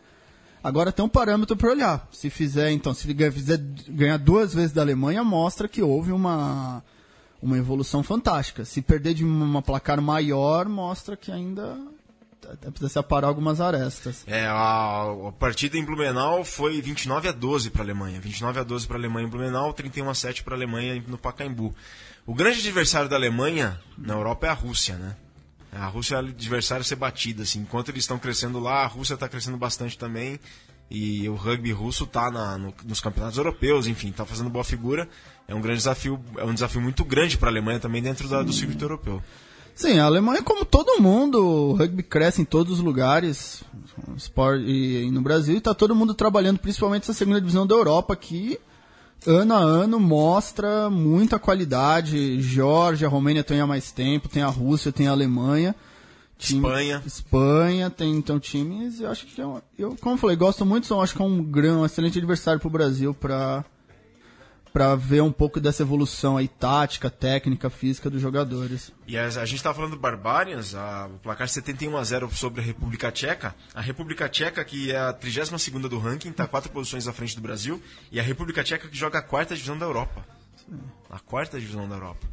Speaker 2: Agora tem um parâmetro para olhar. Se fizer, então, se fizer ganhar duas vezes da Alemanha, mostra que houve uma, uma evolução fantástica. Se perder de uma placar maior, mostra que ainda precisa se aparar algumas arestas.
Speaker 1: É, a, a partida em Blumenau foi 29 a 12 para a Alemanha. 29 a 12 para a Alemanha em Blumenau, 31 a 7 para a Alemanha no Pacaembu. O grande adversário da Alemanha na Europa é a Rússia, né? A Rússia é adversário ser batida, assim. Enquanto eles estão crescendo lá, a Rússia está crescendo bastante também. E o rugby russo está nos campeonatos europeus, enfim, está fazendo boa figura. É um grande desafio, é um desafio muito grande para a Alemanha também dentro da- do circuito europeu.
Speaker 2: Sim, a Alemanha, como todo mundo, o rugby cresce em todos os lugares, sport, e, no Brasil, e tá todo mundo trabalhando, principalmente essa segunda divisão da Europa, que ano a ano mostra muita qualidade. Geórgia, a Romênia tem há mais tempo, tem a Rússia, tem a Alemanha. Time-
Speaker 1: Espanha.
Speaker 2: Espanha tem então times, eu acho que é um- eu, como eu falei, gosto muito, são acho que é um grande, um excelente adversário pro Brasil para para ver um pouco dessa evolução aí tática, técnica, física dos jogadores.
Speaker 1: E a, gente tá falando do Barbarians, a, o placar 71 a 0 sobre a República Tcheca. A República Tcheca, que é a 32 do ranking, tá quatro posições à frente do Brasil. E a República Tcheca que joga a quarta divisão da Europa. A quarta divisão da Europa.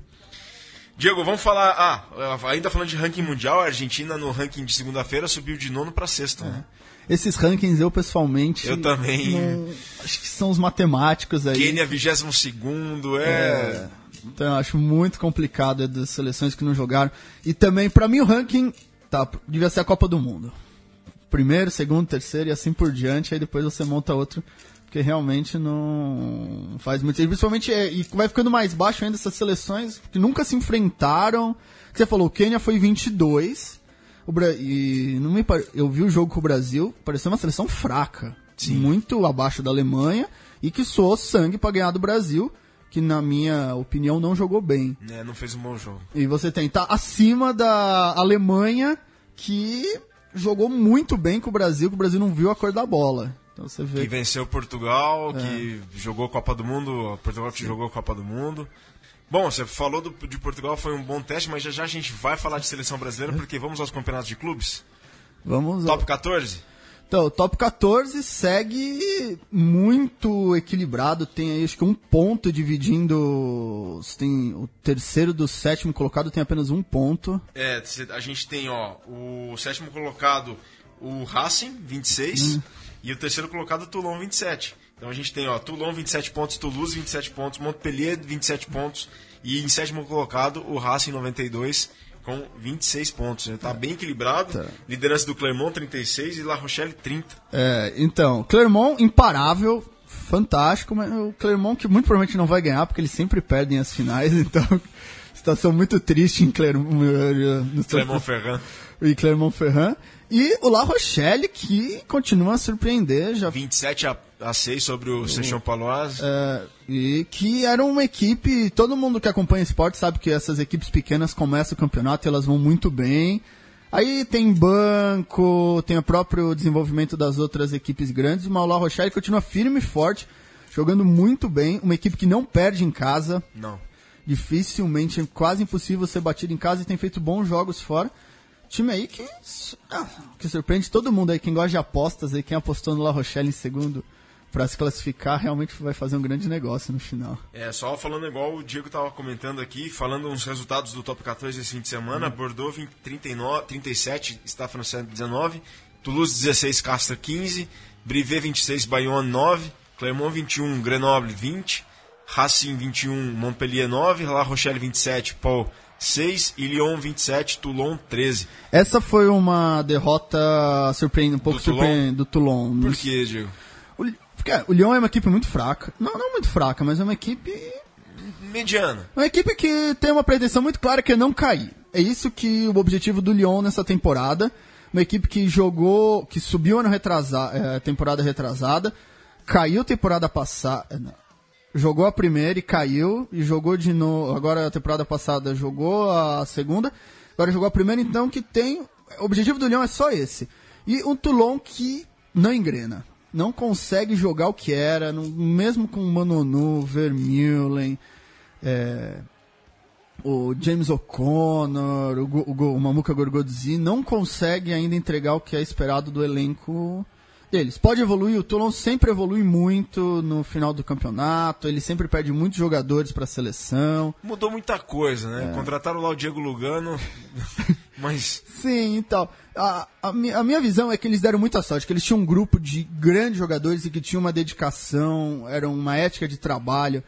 Speaker 1: Diego, vamos falar. Ah, ainda falando de ranking mundial, a Argentina no ranking de segunda-feira subiu de nono para sexto. Né?
Speaker 2: Esses rankings eu pessoalmente
Speaker 1: Eu também.
Speaker 2: não- acho que são os matemáticos aí.
Speaker 1: Quênia 22 é.
Speaker 2: Então eu acho muito complicado é das seleções que não jogaram. E também, pra mim, o ranking tá, devia ser a Copa do Mundo. Primeiro, segundo, terceiro e assim por diante. Aí depois você monta outro. Porque realmente não faz muito sentido. Principalmente, é, e vai ficando mais baixo ainda essas seleções que nunca se enfrentaram. Você falou, o Quênia foi 22. E não me eu vi o jogo com o Brasil, pareceu uma seleção fraca. Muito abaixo da Alemanha. E que soou sangue pra ganhar do Brasil. Que, na minha opinião, não jogou bem.
Speaker 1: É, não fez um bom jogo.
Speaker 2: E você tem tá acima da Alemanha, que jogou muito bem com o Brasil, que o Brasil não viu a cor da bola. Então você vê.
Speaker 1: Que venceu Portugal, que jogou Copa do Mundo, Portugal que jogou Copa do Mundo. Bom, você falou do- de Portugal, foi um bom teste, mas já já a gente vai falar de seleção brasileira, porque vamos aos campeonatos de clubes.
Speaker 2: Vamos
Speaker 1: Top 14?
Speaker 2: Então, o top 14 segue muito equilibrado. Tem aí acho que um ponto dividindo. Tem o terceiro do sétimo colocado tem apenas um ponto.
Speaker 1: É, a gente tem, ó, o sétimo colocado, o Racing, 26, e o terceiro colocado, o Toulon, 27. Então a gente tem, ó, Toulon, 27 pontos, Toulouse, 27 pontos, Montpellier, 27 pontos, e em sétimo colocado, o Racing, 92, com 26 pontos. Né? Tá bem equilibrado.
Speaker 2: Tá.
Speaker 1: Liderança do Clermont, 36, e La Rochelle, 30.
Speaker 2: É, então, Clermont imparável, fantástico, mas o Clermont que muito provavelmente não vai ganhar, porque eles sempre perdem as finais, então situação muito triste em Clermont, no
Speaker 1: Clermont-Ferrand,
Speaker 2: e Clermont-Ferrand. E o La Rochelle, que continua a surpreender, já
Speaker 1: 27 a, a 6 sobre o Sechon Paloise.
Speaker 2: É, e que era uma equipe, todo mundo que acompanha esporte sabe que essas equipes pequenas começam o campeonato e elas vão muito bem. Aí tem banco, tem o próprio desenvolvimento das outras equipes grandes, mas o La Rochelle continua firme e forte, jogando muito bem, uma equipe que não perde em casa,
Speaker 1: Não.
Speaker 2: dificilmente, é quase impossível ser batido em casa e tem feito bons jogos fora. Time aí que, ah, que surpreende todo mundo aí, quem gosta de apostas aí, quem apostou no La Rochelle em segundo pra se classificar, realmente vai fazer um grande negócio no final.
Speaker 1: É, só falando igual o Diego tava comentando aqui, falando uns resultados do Top 14 esse fim de semana, Bordeaux 20, 39, 37, está francês 19, Toulouse 16, Castres 15, Brivet 26, Bayonne 9, Clermont 21, Grenoble 20, Racing 21, Montpellier 9, La Rochelle 27, Pau 6 e Lyon 27, Toulon 13.
Speaker 2: Essa foi uma derrota surpreendente, um pouco surpreendente do Toulon.
Speaker 1: Por quê, Diego?
Speaker 2: O, porque, o Lyon é uma equipe muito fraca. Não, não muito fraca, mas é uma equipe
Speaker 1: Mediana.
Speaker 2: Uma equipe que tem uma pretensão muito clara que é não cair. É isso que o objetivo do Lyon nessa temporada. Uma equipe que jogou, que subiu ano retrasado, é, temporada retrasada, caiu temporada passada, é, não. Jogou a primeira e caiu e jogou de novo. Agora a temporada passada jogou a segunda, agora jogou a primeira. Então que tem, o objetivo do Lyon é só esse. E um Toulon que não engrena, não consegue jogar o que era, mesmo com Manonu, Vermeulen é, o James O'Connor, o, o, o Mamuka Gorgodzi não consegue ainda entregar o que é esperado do elenco deles. Pode evoluir, o Toulon sempre evolui muito no final do campeonato, ele sempre perde muitos jogadores para a seleção.
Speaker 1: Mudou muita coisa, né?
Speaker 2: É.
Speaker 1: Contrataram lá o Diego Lugano, mas
Speaker 2: Sim, então. A, a, a minha visão é que eles deram muita sorte, que eles tinham um grupo de grandes jogadores e que tinham uma dedicação, era uma ética de trabalho.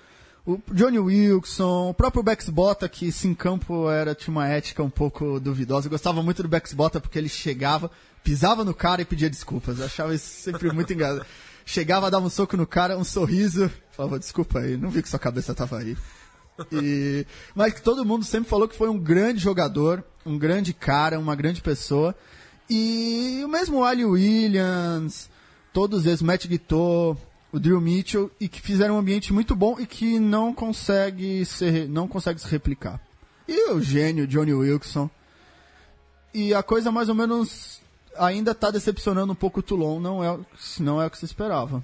Speaker 2: O Johnny Wilson, o próprio Bex Bota, que se em campo era, tinha uma ética um pouco duvidosa. Eu gostava muito do Bex Bota porque ele chegava, pisava no cara e pedia desculpas. Eu achava isso sempre muito engraçado. Chegava, dava um soco no cara, um sorriso, falava, desculpa aí, não vi que sua cabeça tava aí. E- mas todo mundo sempre falou que foi um grande jogador, um grande cara, uma grande pessoa. E o mesmo Ali Williams, todos eles, Matt Guitor, o Drew Mitchell, e que fizeram um ambiente muito bom e que não consegue, ser, não consegue se replicar. E o gênio Johnny Wilson. E a coisa mais ou menos ainda está decepcionando um pouco o Toulon, não é, não é o que se esperava.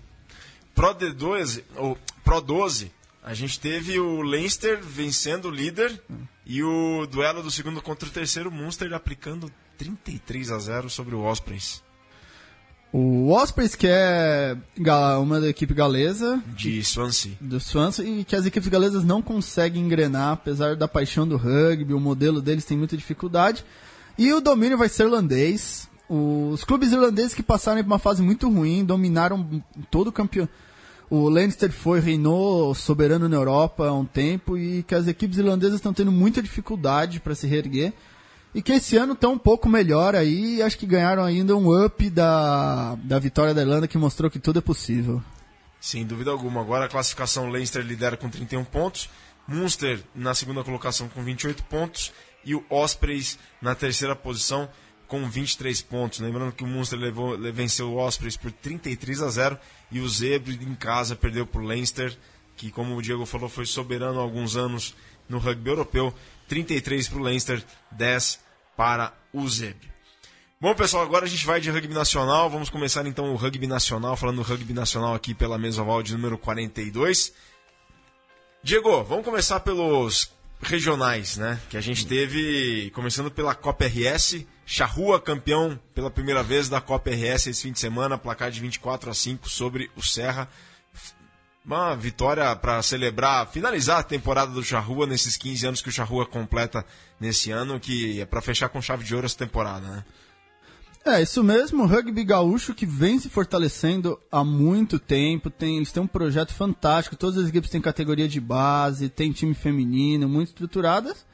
Speaker 1: Pro D12, ou Pro 12, a gente teve o Leinster vencendo o líder hum. e o duelo do segundo contra o terceiro Munster aplicando 33 a 0 sobre o Ospreys.
Speaker 2: O Ospreys, que é uma da equipe galesa.
Speaker 1: De Swansea.
Speaker 2: Do Swansea, e que as equipes galesas não conseguem engrenar, apesar da paixão do rugby, o modelo deles tem muita dificuldade. E o domínio vai ser irlandês. Os clubes irlandeses que passaram por uma fase muito ruim, dominaram todo o campeonato. O Leinster foi, reinou soberano na Europa há um tempo e que as equipes irlandesas estão tendo muita dificuldade para se reerguer. E que esse ano estão um pouco melhor aí, acho que ganharam ainda um up da, da vitória da Irlanda que mostrou que tudo é possível.
Speaker 1: Sem dúvida alguma. Agora a classificação Leinster lidera com 31 pontos, Munster na segunda colocação com 28 pontos e o Ospreys na terceira posição com 23 pontos. Lembrando que o Munster levou, venceu o Ospreys por 33 a 0 e o Zebre em casa perdeu para o Leinster, que como o Diego falou foi soberano há alguns anos no rugby europeu. 33 para o Leinster, 10 para o Zebre. Bom, pessoal, agora a gente vai de rugby nacional. Vamos começar então o rugby nacional, falando do rugby nacional aqui pela mesa oval de número 42. Diego, vamos começar pelos regionais, né? Que a gente teve, começando pela Copa RS, Charrua campeão pela primeira vez da Copa RS esse fim de semana, placar de 24 a 5 sobre o Serra uma vitória para celebrar, finalizar a temporada do Charrua nesses 15 anos que o Charrua completa nesse ano, que é para fechar com chave de ouro essa temporada, né?
Speaker 2: É, isso mesmo, o rugby gaúcho que vem se fortalecendo há muito tempo, tem, eles têm um projeto fantástico, todas as equipes têm categoria de base, tem time feminino, muito estruturadas,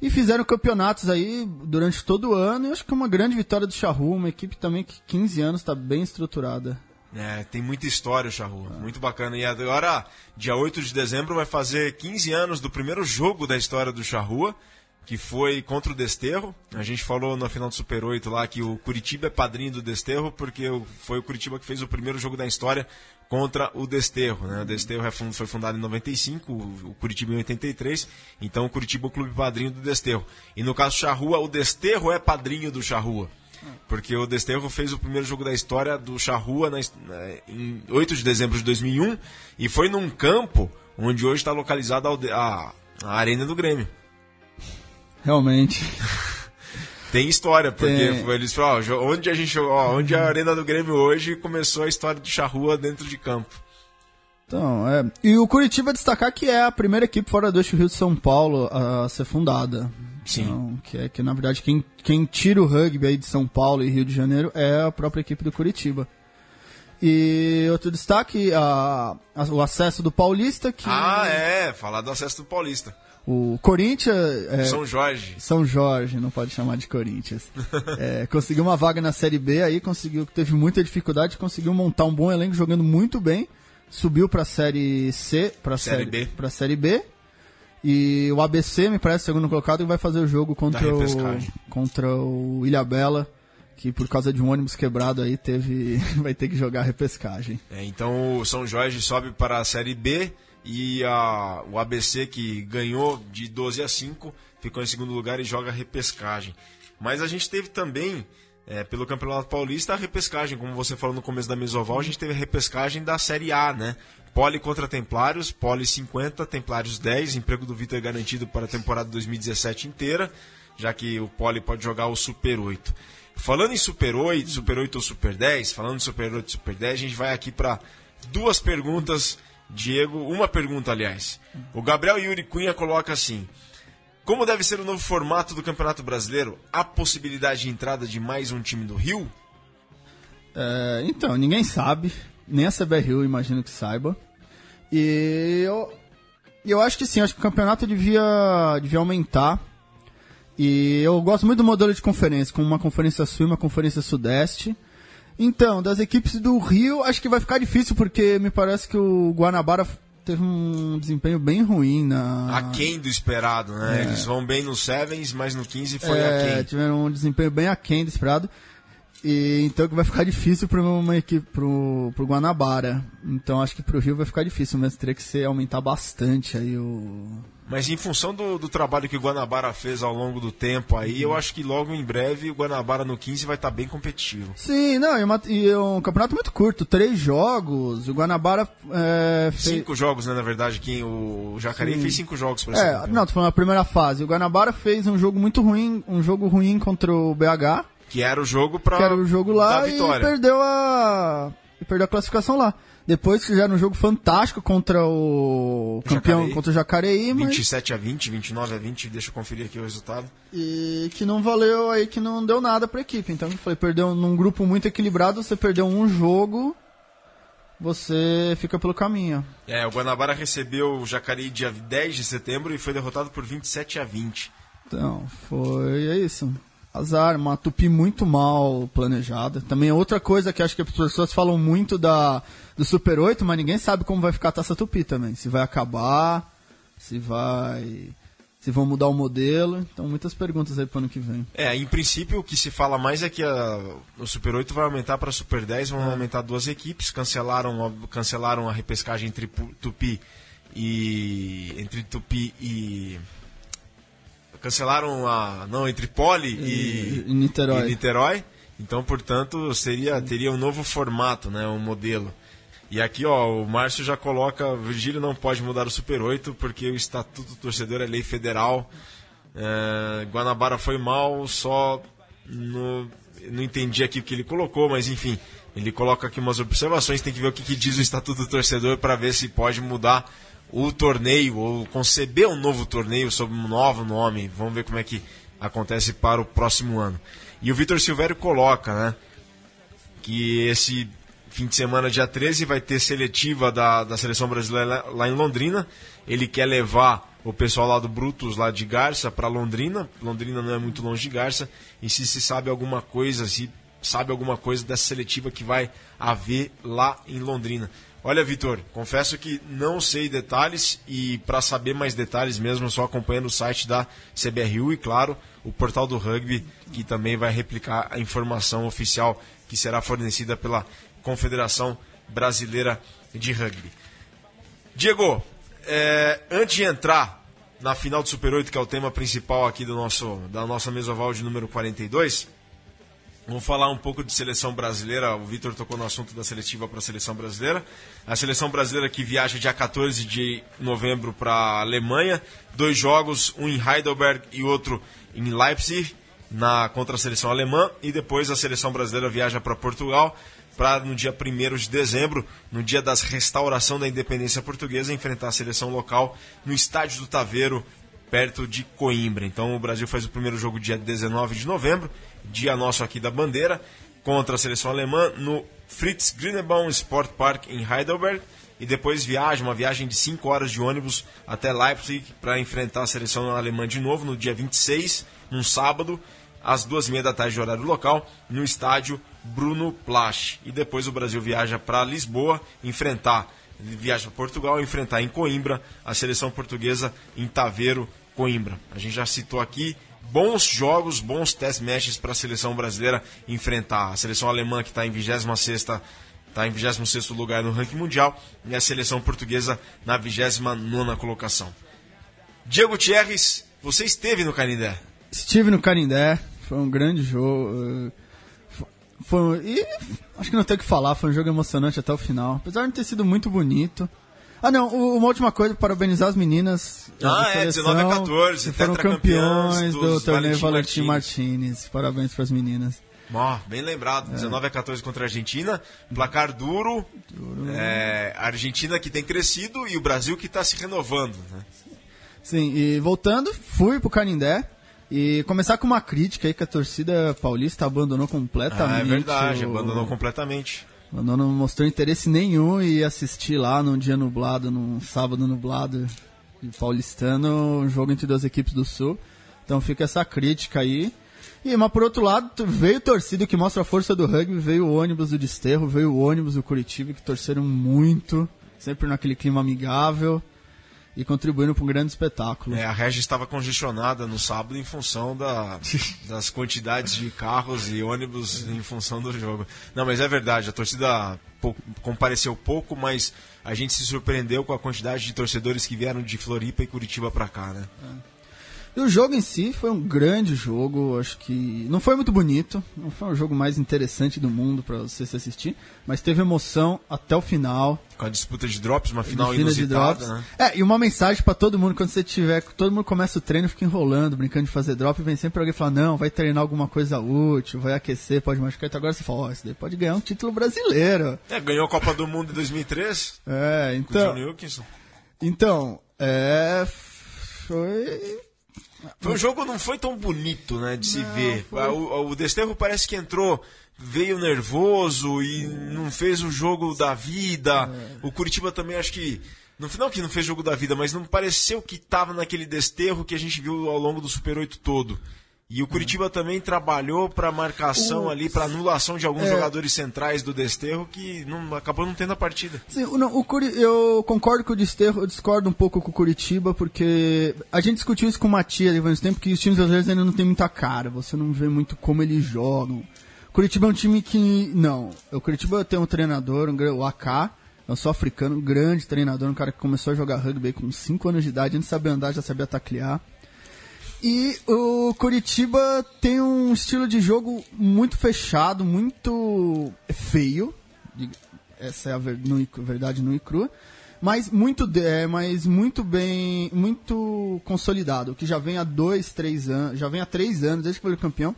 Speaker 2: e fizeram campeonatos aí durante todo o ano, e acho que é uma grande vitória do Charrua, uma equipe também que 15 anos está bem estruturada.
Speaker 1: É, tem muita história o Charrua, muito bacana. E agora, dia 8 de dezembro, vai fazer 15 anos do primeiro jogo da história do Charrua, que foi contra o Desterro. A gente falou na final do Super 8 lá que o Curitiba é padrinho do Desterro, porque foi o Curitiba que fez o primeiro jogo da história contra o Desterro. Né? O Desterro é foi fundado em 95, o Curitiba em 83, então o Curitiba é o clube padrinho do Desterro. E no caso Charrua, o Desterro é padrinho do Charrua. Porque o Desterro fez o primeiro jogo da história do Charrua na, em 8 de dezembro de 2001 e foi num campo onde hoje está localizada a, a Arena do Grêmio.
Speaker 2: Realmente.
Speaker 1: Tem história, porque Tem. eles falaram, onde a gente ó, onde a Arena do Grêmio hoje começou a história do Charrua dentro de campo.
Speaker 2: Então, é. E o Curitiba destacar que é a primeira equipe fora do eixo Rio de São Paulo a ser fundada.
Speaker 1: Sim. Então,
Speaker 2: que é que na verdade quem, quem tira o rugby aí de São Paulo e Rio de Janeiro é a própria equipe do Curitiba. E outro destaque, a, a, o acesso do Paulista. Que...
Speaker 1: Ah, é, falar do acesso do Paulista.
Speaker 2: O Corinthians. É,
Speaker 1: São Jorge.
Speaker 2: São Jorge, não pode chamar de Corinthians. é, conseguiu uma vaga na Série B, aí conseguiu, teve muita dificuldade, conseguiu montar um bom elenco jogando muito bem. Subiu para a Série C, para série, série B. Pra série B e o ABC, me parece, segundo colocado, vai fazer o jogo contra o, contra o Ilhabela, que por causa de um ônibus quebrado aí teve vai ter que jogar a repescagem.
Speaker 1: É, então o São Jorge sobe para a Série B e a, o ABC, que ganhou de 12 a 5, ficou em segundo lugar e joga repescagem. Mas a gente teve também, é, pelo Campeonato Paulista, a repescagem. Como você falou no começo da mesoval, a gente teve a repescagem da Série A, né? Poli contra Templários, Poli 50, Templários 10. Emprego do Vitor garantido para a temporada 2017 inteira, já que o Poli pode jogar o Super 8. Falando em Super 8, Super 8 ou Super 10, falando em Super 8 e Super 10, a gente vai aqui para duas perguntas, Diego. Uma pergunta, aliás. O Gabriel Yuri Cunha coloca assim: Como deve ser o novo formato do Campeonato Brasileiro? Há possibilidade de entrada de mais um time do Rio?
Speaker 2: É, então, ninguém sabe nem a CBRU imagino que saiba. E eu, eu acho que sim, acho que o campeonato devia, devia aumentar. E eu gosto muito do modelo de conferência, com uma conferência sul e uma conferência sudeste. Então, das equipes do Rio, acho que vai ficar difícil, porque me parece que o Guanabara teve um desempenho bem ruim na.
Speaker 1: Aquém do esperado, né? É. Eles vão bem no Sevens, mas no 15 foi
Speaker 2: é,
Speaker 1: aquém.
Speaker 2: Tiveram um desempenho bem aquém do esperado. E, então que vai ficar difícil para uma equipe pro, pro Guanabara. Então acho que pro Rio vai ficar difícil, mas teria que ser aumentar bastante aí o.
Speaker 1: Mas em função do, do trabalho que o Guanabara fez ao longo do tempo aí, eu acho que logo em breve o Guanabara no 15 vai estar bem competitivo.
Speaker 2: Sim, não, e, uma, e é um campeonato muito curto, três jogos. O Guanabara é, fez...
Speaker 1: Cinco jogos, né, na verdade, quem o Jacareí
Speaker 2: Sim.
Speaker 1: fez cinco jogos para
Speaker 2: É, não, tô falando a primeira fase. O Guanabara fez um jogo muito ruim, um jogo ruim contra o BH,
Speaker 1: Que era o jogo para
Speaker 2: que era o jogo lá e perdeu a e perdeu a classificação lá. Depois fizeram um jogo fantástico contra o campeão,
Speaker 1: Jacareí.
Speaker 2: contra o Jacareí, mas
Speaker 1: 27 a 20, 29 a 20, deixa eu conferir aqui o resultado.
Speaker 2: e que não valeu aí, que não deu nada pra equipe. Então, eu falei, perdeu num grupo muito equilibrado, você perdeu um jogo, você fica pelo caminho.
Speaker 1: É, o Guanabara recebeu o Jacareí dia 10 de setembro e foi derrotado por 27 a 20.
Speaker 2: Então, foi é isso. Azar, uma tupi muito mal planejada. Também é outra coisa que acho que as pessoas falam muito da, do Super 8, mas ninguém sabe como vai ficar a taça tupi também. Se vai acabar, se vai. Se vão mudar o modelo. Então, muitas perguntas aí pro ano que vem.
Speaker 1: É, em princípio o que se fala mais é que a- o Super 8 vai aumentar para Super 10, vão aumentar duas equipes, cancelaram, cancelaram a repescagem entre Tupi e entre Tupi e cancelaram a não entre Poli e,
Speaker 2: E- e Niterói.
Speaker 1: e Niterói. Então, portanto, seria teria um novo formato, né, um modelo. E aqui, ó, o Márcio já coloca, Virgílio não pode mudar o Super 8 porque o Estatuto do Torcedor é lei federal. É, Guanabara foi mal, só no, não entendi aqui o que ele colocou, mas enfim, ele coloca aqui umas observações, tem que ver o que, que diz o Estatuto do Torcedor para ver se pode mudar o torneio ou conceber um novo torneio sob um novo nome. Vamos ver como é que acontece para o próximo ano. E o Vitor Silvério coloca, né, que esse fim de semana, dia 13, vai ter seletiva da, da seleção brasileira lá- em Londrina. Ele quer levar o pessoal lá do Brutus, lá de Garça, para Londrina. Londrina não é muito longe de Garça. E se se sabe alguma coisa, se sabe alguma coisa dessa seletiva que vai haver lá em Londrina. Olha, Vitor, confesso que não sei detalhes e para saber mais detalhes mesmo, só acompanhando o site da CBRU e, claro, o portal do rugby, que também vai replicar a informação oficial que será fornecida pela Confederação Brasileira de Rugby. Diego, é, antes de entrar na final do Super 8, que é o tema principal aqui do nosso, da nossa mesoval de número 42, vamos falar um pouco de seleção brasileira. O Vitor tocou no assunto da seletiva para a seleção brasileira. A seleção brasileira que viaja dia 14 de novembro para a Alemanha. Dois jogos, um em Heidelberg e outro em Leipzig, na, contra a seleção alemã. E depois a seleção brasileira viaja para Portugal para no dia 1 de dezembro, no dia das restauração da independência portuguesa, enfrentar a seleção local no estádio do Taveiro, perto de Coimbra. Então o Brasil faz o primeiro jogo dia 19 de novembro, dia nosso aqui da bandeira, contra a seleção alemã no Fritz Grünebaum Sport Park em Heidelberg. E depois viaja, uma viagem de 5 horas de ônibus até Leipzig para enfrentar a seleção alemã de novo no dia 26, num sábado, às duas e meia da tarde de horário local, no estádio Bruno Plach. E depois o Brasil viaja para Lisboa, enfrentar, viaja para Portugal, enfrentar em Coimbra a seleção portuguesa em Taveiro, Coimbra. A gente já citou aqui bons jogos, bons test matches para a seleção brasileira enfrentar. A seleção alemã que está em 26 está em 26 lugar no ranking mundial e a seleção portuguesa na 29 colocação. Diego Thierres, você esteve no Canindé.
Speaker 2: Estive no Canindé, foi um grande jogo. Fo- Foi, e acho que não tem o que falar, foi um jogo emocionante até o final. Apesar de não ter sido muito bonito. Ah não, uma última coisa, parabenizar as meninas.
Speaker 1: Ah, é,
Speaker 2: seleção,
Speaker 1: 19 a 14,
Speaker 2: que foram campeões do torneio
Speaker 1: Valentim
Speaker 2: Martinez. Parabéns para as meninas.
Speaker 1: Ó, bem lembrado, 19 a 14 contra a Argentina, placar duro, é, a Argentina que tem crescido e o Brasil que está se renovando. Né?
Speaker 2: Sim, e voltando, fui pro Canindé. E começar com uma crítica aí que a torcida paulista abandonou completamente.
Speaker 1: Ah, é verdade,
Speaker 2: o-
Speaker 1: abandonou completamente.
Speaker 2: Abandonou, não mostrou interesse nenhum e assistir lá num dia nublado, num sábado nublado de paulistano, um jogo entre duas equipes do Sul. Então fica essa crítica aí. E, mas por outro lado, veio torcida que mostra a força do rugby, veio o ônibus do Desterro, veio o ônibus do Curitiba, que torceram muito, sempre naquele clima amigável. E contribuindo para um grande espetáculo.
Speaker 1: É, a Regis estava congestionada no sábado em função da, das quantidades de carros e ônibus em função do jogo. Não, mas é verdade, a torcida compareceu pouco, mas a gente se surpreendeu com a quantidade de torcedores que vieram de Floripa e Curitiba para cá, né?
Speaker 2: É. E o jogo em si foi um grande jogo, acho que não foi muito bonito, não foi o jogo mais interessante do mundo para você se assistir, mas teve emoção até o final.
Speaker 1: Com a disputa de drops, uma final de inusitada, de
Speaker 2: né? É, e uma mensagem para todo mundo quando você tiver, todo mundo começa o treino, fica enrolando, brincando de fazer drop, e vem sempre alguém falar: "Não, vai treinar alguma coisa útil, vai aquecer, pode machucar". Então agora você fala: "Ó, oh, esse daí pode ganhar um título brasileiro".
Speaker 1: É, ganhou a Copa do Mundo em 2003.
Speaker 2: É, então. Com o John Wilkinson. Então, é foi
Speaker 1: foi um jogo não foi tão bonito, né, de se não, ver. Foi... O, o Desterro parece que entrou, veio nervoso e não fez o jogo da vida. É. O Curitiba também acho que no final que não fez jogo da vida, mas não pareceu que estava naquele desterro que a gente viu ao longo do Super 8 todo. E o Curitiba também trabalhou para marcação o... ali, para anulação de alguns é... jogadores centrais do Desterro que não, acabou não tendo a partida.
Speaker 2: Sim, não, o Curi... eu concordo com o Desterro, eu discordo um pouco com o Curitiba, porque a gente discutiu isso com o Matias faz tempo que os times brasileiros ainda não tem muita cara, você não vê muito como eles jogam. Curitiba é um time que. Não, o Curitiba tem um treinador, um, o AK, é um sul-africano, um grande treinador, um cara que começou a jogar rugby com 5 anos de idade, antes de saber andar, já sabia taclear. E o Curitiba tem um estilo de jogo muito fechado, muito feio. Essa é a verdade no e crua. Mas muito, é, mas muito bem, muito consolidado, que já vem há dois, três anos, já vem há três anos, desde que foi campeão,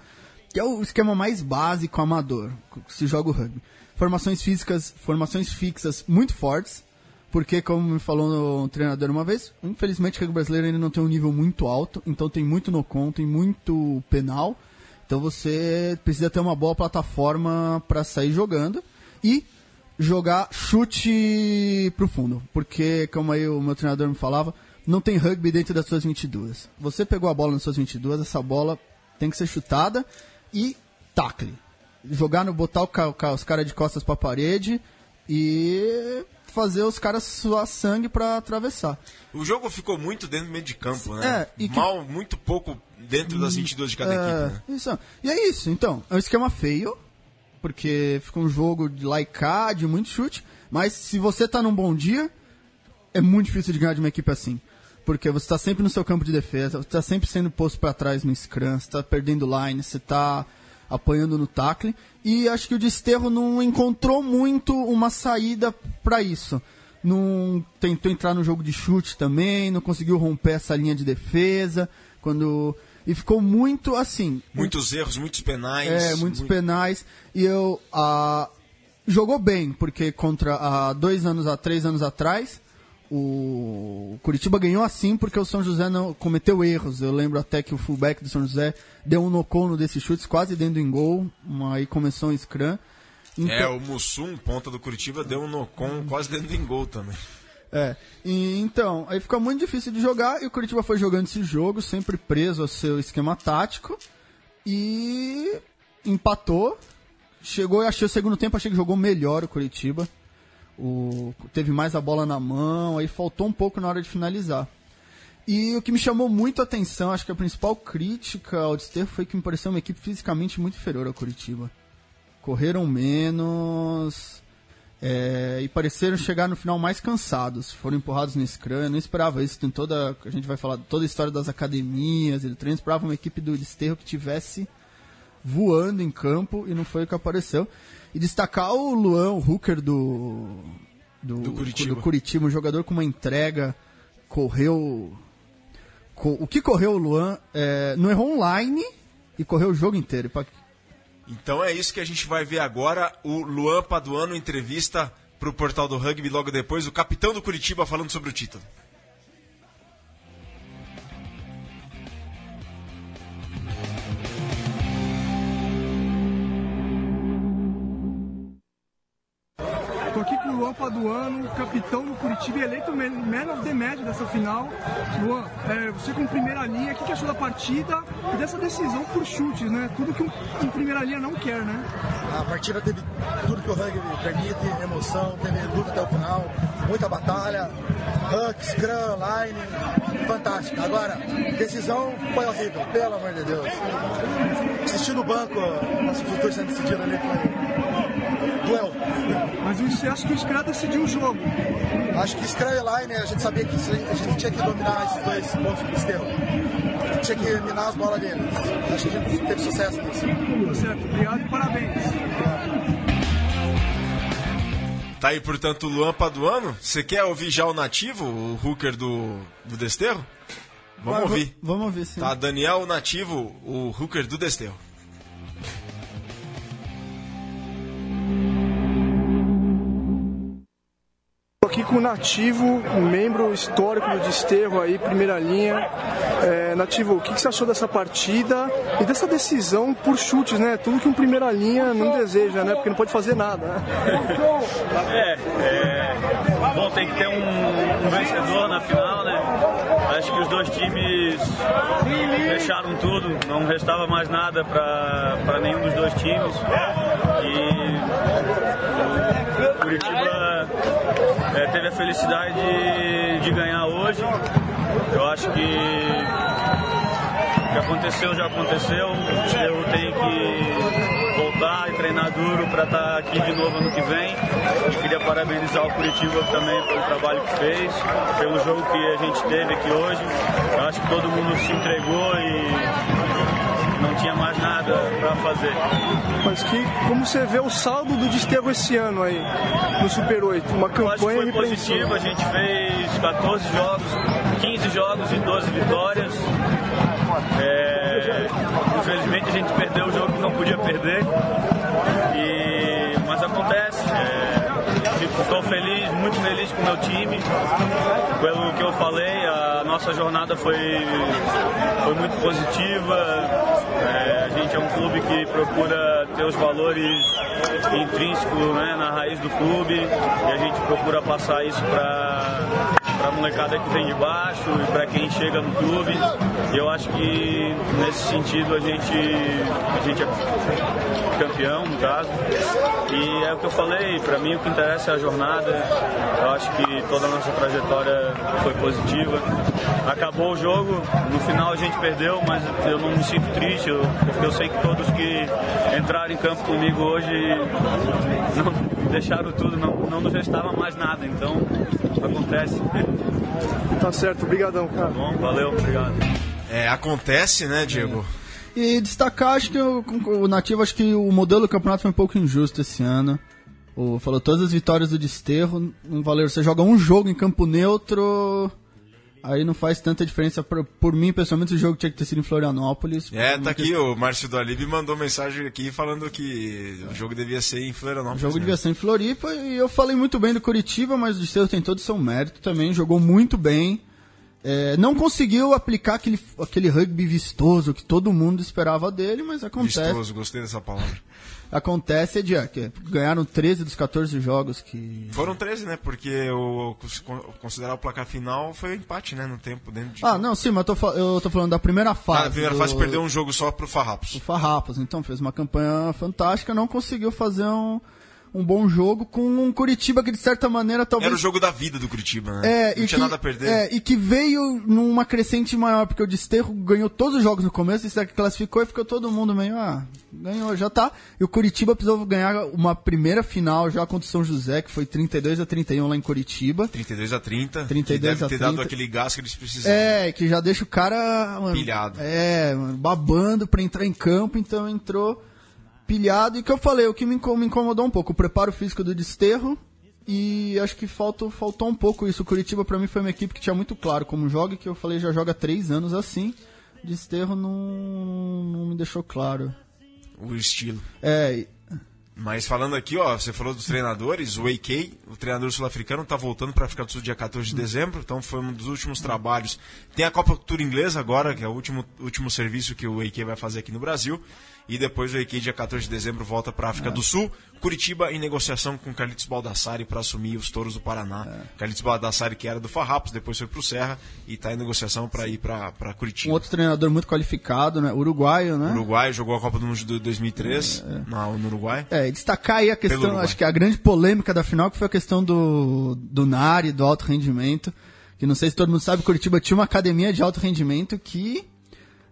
Speaker 2: que é o esquema mais básico amador que se joga o rugby. Formações físicas, formações fixas muito fortes, porque, como me falou um treinador uma vez, infelizmente o rugby brasileiro ainda não tem um nível muito alto, então tem muito no con, tem muito penal. Então você precisa ter uma boa plataforma para sair jogando e jogar chute pro fundo. Porque, como aí o meu treinador me falava, não tem rugby dentro das suas 22. Você pegou a bola nas suas 22, essa bola tem que ser chutada e tacle. Jogar no, botar os caras de costas para a parede e fazer os caras suar sangue para atravessar.
Speaker 1: O jogo ficou muito dentro do meio de campo, né? É, Mal, que... muito pouco dentro das 22 de cada é, equipe, né?
Speaker 2: Isso. E é isso, então. É um esquema feio, porque fica um jogo de laicar, de muito chute, mas se você tá num bom dia, é muito difícil de ganhar de uma equipe assim. Porque você está sempre no seu campo de defesa, você está sempre sendo posto para trás no scrum, você está perdendo line, você está apanhando no tackle. E acho que o Desterro não encontrou muito uma saída para isso. Não tentou entrar no jogo de chute também, não conseguiu romper essa linha de defesa. Quando e ficou muito assim.
Speaker 1: Muitos erros, muitos penais.
Speaker 2: É, muitos muito... penais. E eu ah, jogou bem, porque contra há dois anos, há três anos atrás, o Curitiba ganhou assim porque o São José não cometeu erros. Eu lembro até que o fullback do São José deu um no desses chutes quase dentro do gol, aí começou um scrum.
Speaker 1: Então... É, o Mussum, ponta do Curitiba, deu um nocon quase dentro do gol também.
Speaker 2: É, e, então, aí fica muito difícil de jogar e o Curitiba foi jogando esse jogo, sempre preso ao seu esquema tático e empatou. Chegou, e achei o segundo tempo, achei que jogou melhor o Curitiba o, teve mais a bola na mão, aí faltou um pouco na hora de finalizar. E o que me chamou muito a atenção, acho que a principal crítica ao Desterro foi que me pareceu uma equipe fisicamente muito inferior ao Curitiba. Correram menos é, e pareceram chegar no final mais cansados. Foram empurrados no scrum, eu não esperava isso. Tem toda, a gente vai falar toda a história das academias e do treino. esperava uma equipe do Desterro que tivesse voando em campo e não foi o que apareceu. E destacar o Luan, o hooker do, do, do, Curitiba. do Curitiba, um jogador com uma entrega, correu. o que correu o Luan é, não errou online e correu o jogo inteiro.
Speaker 1: Então é isso que a gente vai ver agora. O Luan Paduano, entrevista para o portal do rugby logo depois, o capitão do Curitiba falando sobre o título.
Speaker 4: Tô aqui com o Luan Paduano, capitão do Curitiba, eleito Man of the Match dessa final. Luan, é, você com primeira linha, o que, que achou da partida e dessa decisão por chutes, né? Tudo que um, um primeira linha não quer, né?
Speaker 5: A partida teve tudo que o rugby permite, emoção, teve luta até o final, muita batalha, huck, scrum, line, fantástico. Agora, decisão foi horrível, pelo amor de Deus. Assistir no banco, nosso futuro sendo decidido ali foi duel.
Speaker 4: Mas você acha que o Scrum decidiu o jogo?
Speaker 5: Acho que Scrum e line, a gente sabia que a gente tinha que dominar esses dois pontos do esterro. Tinha que minar as bolas dele. Acho que a gente teve sucesso nisso.
Speaker 4: Tá certo, obrigado e parabéns.
Speaker 1: Tá aí, portanto, o Luan Paduano. Você quer ouvir já o nativo, o hooker do, do Desterro? Vamos
Speaker 2: Vai,
Speaker 1: ouvir.
Speaker 2: Vamos ouvir, sim.
Speaker 1: Tá, Daniel Nativo, o hooker do Desterro.
Speaker 4: Tô aqui com o Nativo, membro histórico do Desterro aí, primeira linha. É, Nativo, o que, que você achou dessa partida e dessa decisão por chutes, né? Tudo que um primeira linha não deseja, né? Porque não pode fazer nada, né?
Speaker 6: É, é bom, tem que ter um, um vencedor na final? Acho que os dois times fecharam tudo, não restava mais nada para nenhum dos dois times. E o Curitiba é, teve a felicidade de, de ganhar hoje. Eu acho que que aconteceu já aconteceu. O Desterro tem que voltar e treinar duro para estar aqui de novo ano que vem. E queria parabenizar o Curitiba também pelo trabalho que fez, pelo jogo que a gente teve aqui hoje. Eu acho que todo mundo se entregou e não tinha mais nada para fazer.
Speaker 4: Mas que, como você vê o saldo do Desterro esse ano aí, no Super 8? Uma
Speaker 6: Eu acho que
Speaker 4: campanha
Speaker 6: foi positivo, a gente fez 14 jogos, 15 jogos e 12 vitórias. É, infelizmente a gente perdeu o jogo que não podia perder. E, mas acontece. Estou feliz, muito feliz com o meu time. Pelo que eu falei, a nossa jornada foi, foi muito positiva. É, a gente é um clube que procura ter os valores intrínsecos né, na raiz do clube e a gente procura passar isso para para a molecada que vem de baixo e para quem chega no clube. E eu acho que nesse sentido a gente, a gente é campeão, no caso. E é o que eu falei, para mim o que interessa é a jornada. Eu acho que toda a nossa trajetória foi positiva. Acabou o jogo, no final a gente perdeu, mas eu não me sinto triste, eu- porque eu sei que todos que entraram em campo comigo hoje não deixaram tudo, não, não nos restava mais nada. Então acontece.
Speaker 4: Tá certo, obrigadão, cara.
Speaker 6: Bom, valeu, obrigado.
Speaker 1: É, acontece, né, Diego?
Speaker 2: E destacar, acho que o, o Nativo, acho que o modelo do campeonato foi um pouco injusto esse ano. O, falou todas as vitórias do Desterro, não valeu. Você joga um jogo em campo neutro, aí não faz tanta diferença. Por, por mim, pessoalmente, o jogo tinha que ter sido em Florianópolis.
Speaker 1: É, tá aqui, o Márcio do mandou mensagem aqui falando que o jogo devia ser em Florianópolis.
Speaker 2: O jogo
Speaker 1: né?
Speaker 2: devia ser em Floripa e eu falei muito bem do Curitiba, mas o Desterro tem todo o seu mérito também, jogou muito bem. É, não conseguiu aplicar aquele, aquele rugby vistoso que todo mundo esperava dele, mas acontece.
Speaker 1: Vistoso, gostei dessa palavra.
Speaker 2: Acontece, de, que ganharam 13 dos 14 jogos que.
Speaker 1: Foram 13, né? Porque o considerar o placar final foi um empate, né? No tempo dentro de.
Speaker 2: Ah, não, sim, mas eu tô, eu tô falando da primeira fase.
Speaker 1: Ah, na primeira
Speaker 2: do-
Speaker 1: fase perdeu um jogo só pro Farrapos.
Speaker 2: do Farrapos. Então fez uma campanha fantástica, não conseguiu fazer um, um bom jogo com um Curitiba que de certa maneira talvez.
Speaker 1: Era o jogo da vida do Curitiba, né?
Speaker 2: É,
Speaker 1: não
Speaker 2: e
Speaker 1: tinha
Speaker 2: que,
Speaker 1: nada a perder.
Speaker 2: É, e que veio numa crescente maior, porque o Desterro ganhou todos os jogos no começo, e classificou e ficou todo mundo meio, ah, ganhou, já tá. E o Curitiba precisou ganhar uma primeira final já contra o São José, que foi 32 a 31 lá em Curitiba.
Speaker 1: 32 a 30.
Speaker 2: 32
Speaker 1: que deve
Speaker 2: a
Speaker 1: ter dado
Speaker 2: 30.
Speaker 1: aquele gás que eles precisavam.
Speaker 2: É, que já deixa o cara. Mano,
Speaker 1: Pilhado.
Speaker 2: É, mano, babando pra entrar em campo, então entrou pilhado. E que eu falei, o que me inco- me incomodou um pouco, o preparo físico do desterro. E acho que faltou, faltou um pouco isso. O Curitiba pra mim foi uma equipe que tinha muito claro como joga, e que eu falei já joga há três anos assim. Desterro não, não me deixou claro.
Speaker 1: O estilo.
Speaker 2: É,
Speaker 1: Mas falando aqui, ó, você falou dos treinadores, o AK, o treinador sul-africano, tá voltando para África do Sul dia 14 de dezembro, então foi um dos últimos trabalhos. Tem a Copa Cultura Inglesa agora, que é o último, último serviço que o AK vai fazer aqui no Brasil. E depois o AK, dia 14 de dezembro, volta para África do Sul, Curitiba em negociação com Carlitos Baldassari para assumir os touros do Paraná. É. Carlitos Baldassari, que era do Farrapos, depois foi para o Serra e está em negociação para ir para Curitiba.
Speaker 2: Um outro treinador muito qualificado, né? Uruguaio, né?
Speaker 1: Uruguai, jogou a Copa do Mundo de 2003 é, é. Na, no Uruguai.
Speaker 2: É, e destacar aí a questão, acho que a grande polêmica da final, que foi a questão do, do Nari, do alto rendimento. Que não sei se todo mundo sabe, Curitiba tinha uma academia de alto rendimento que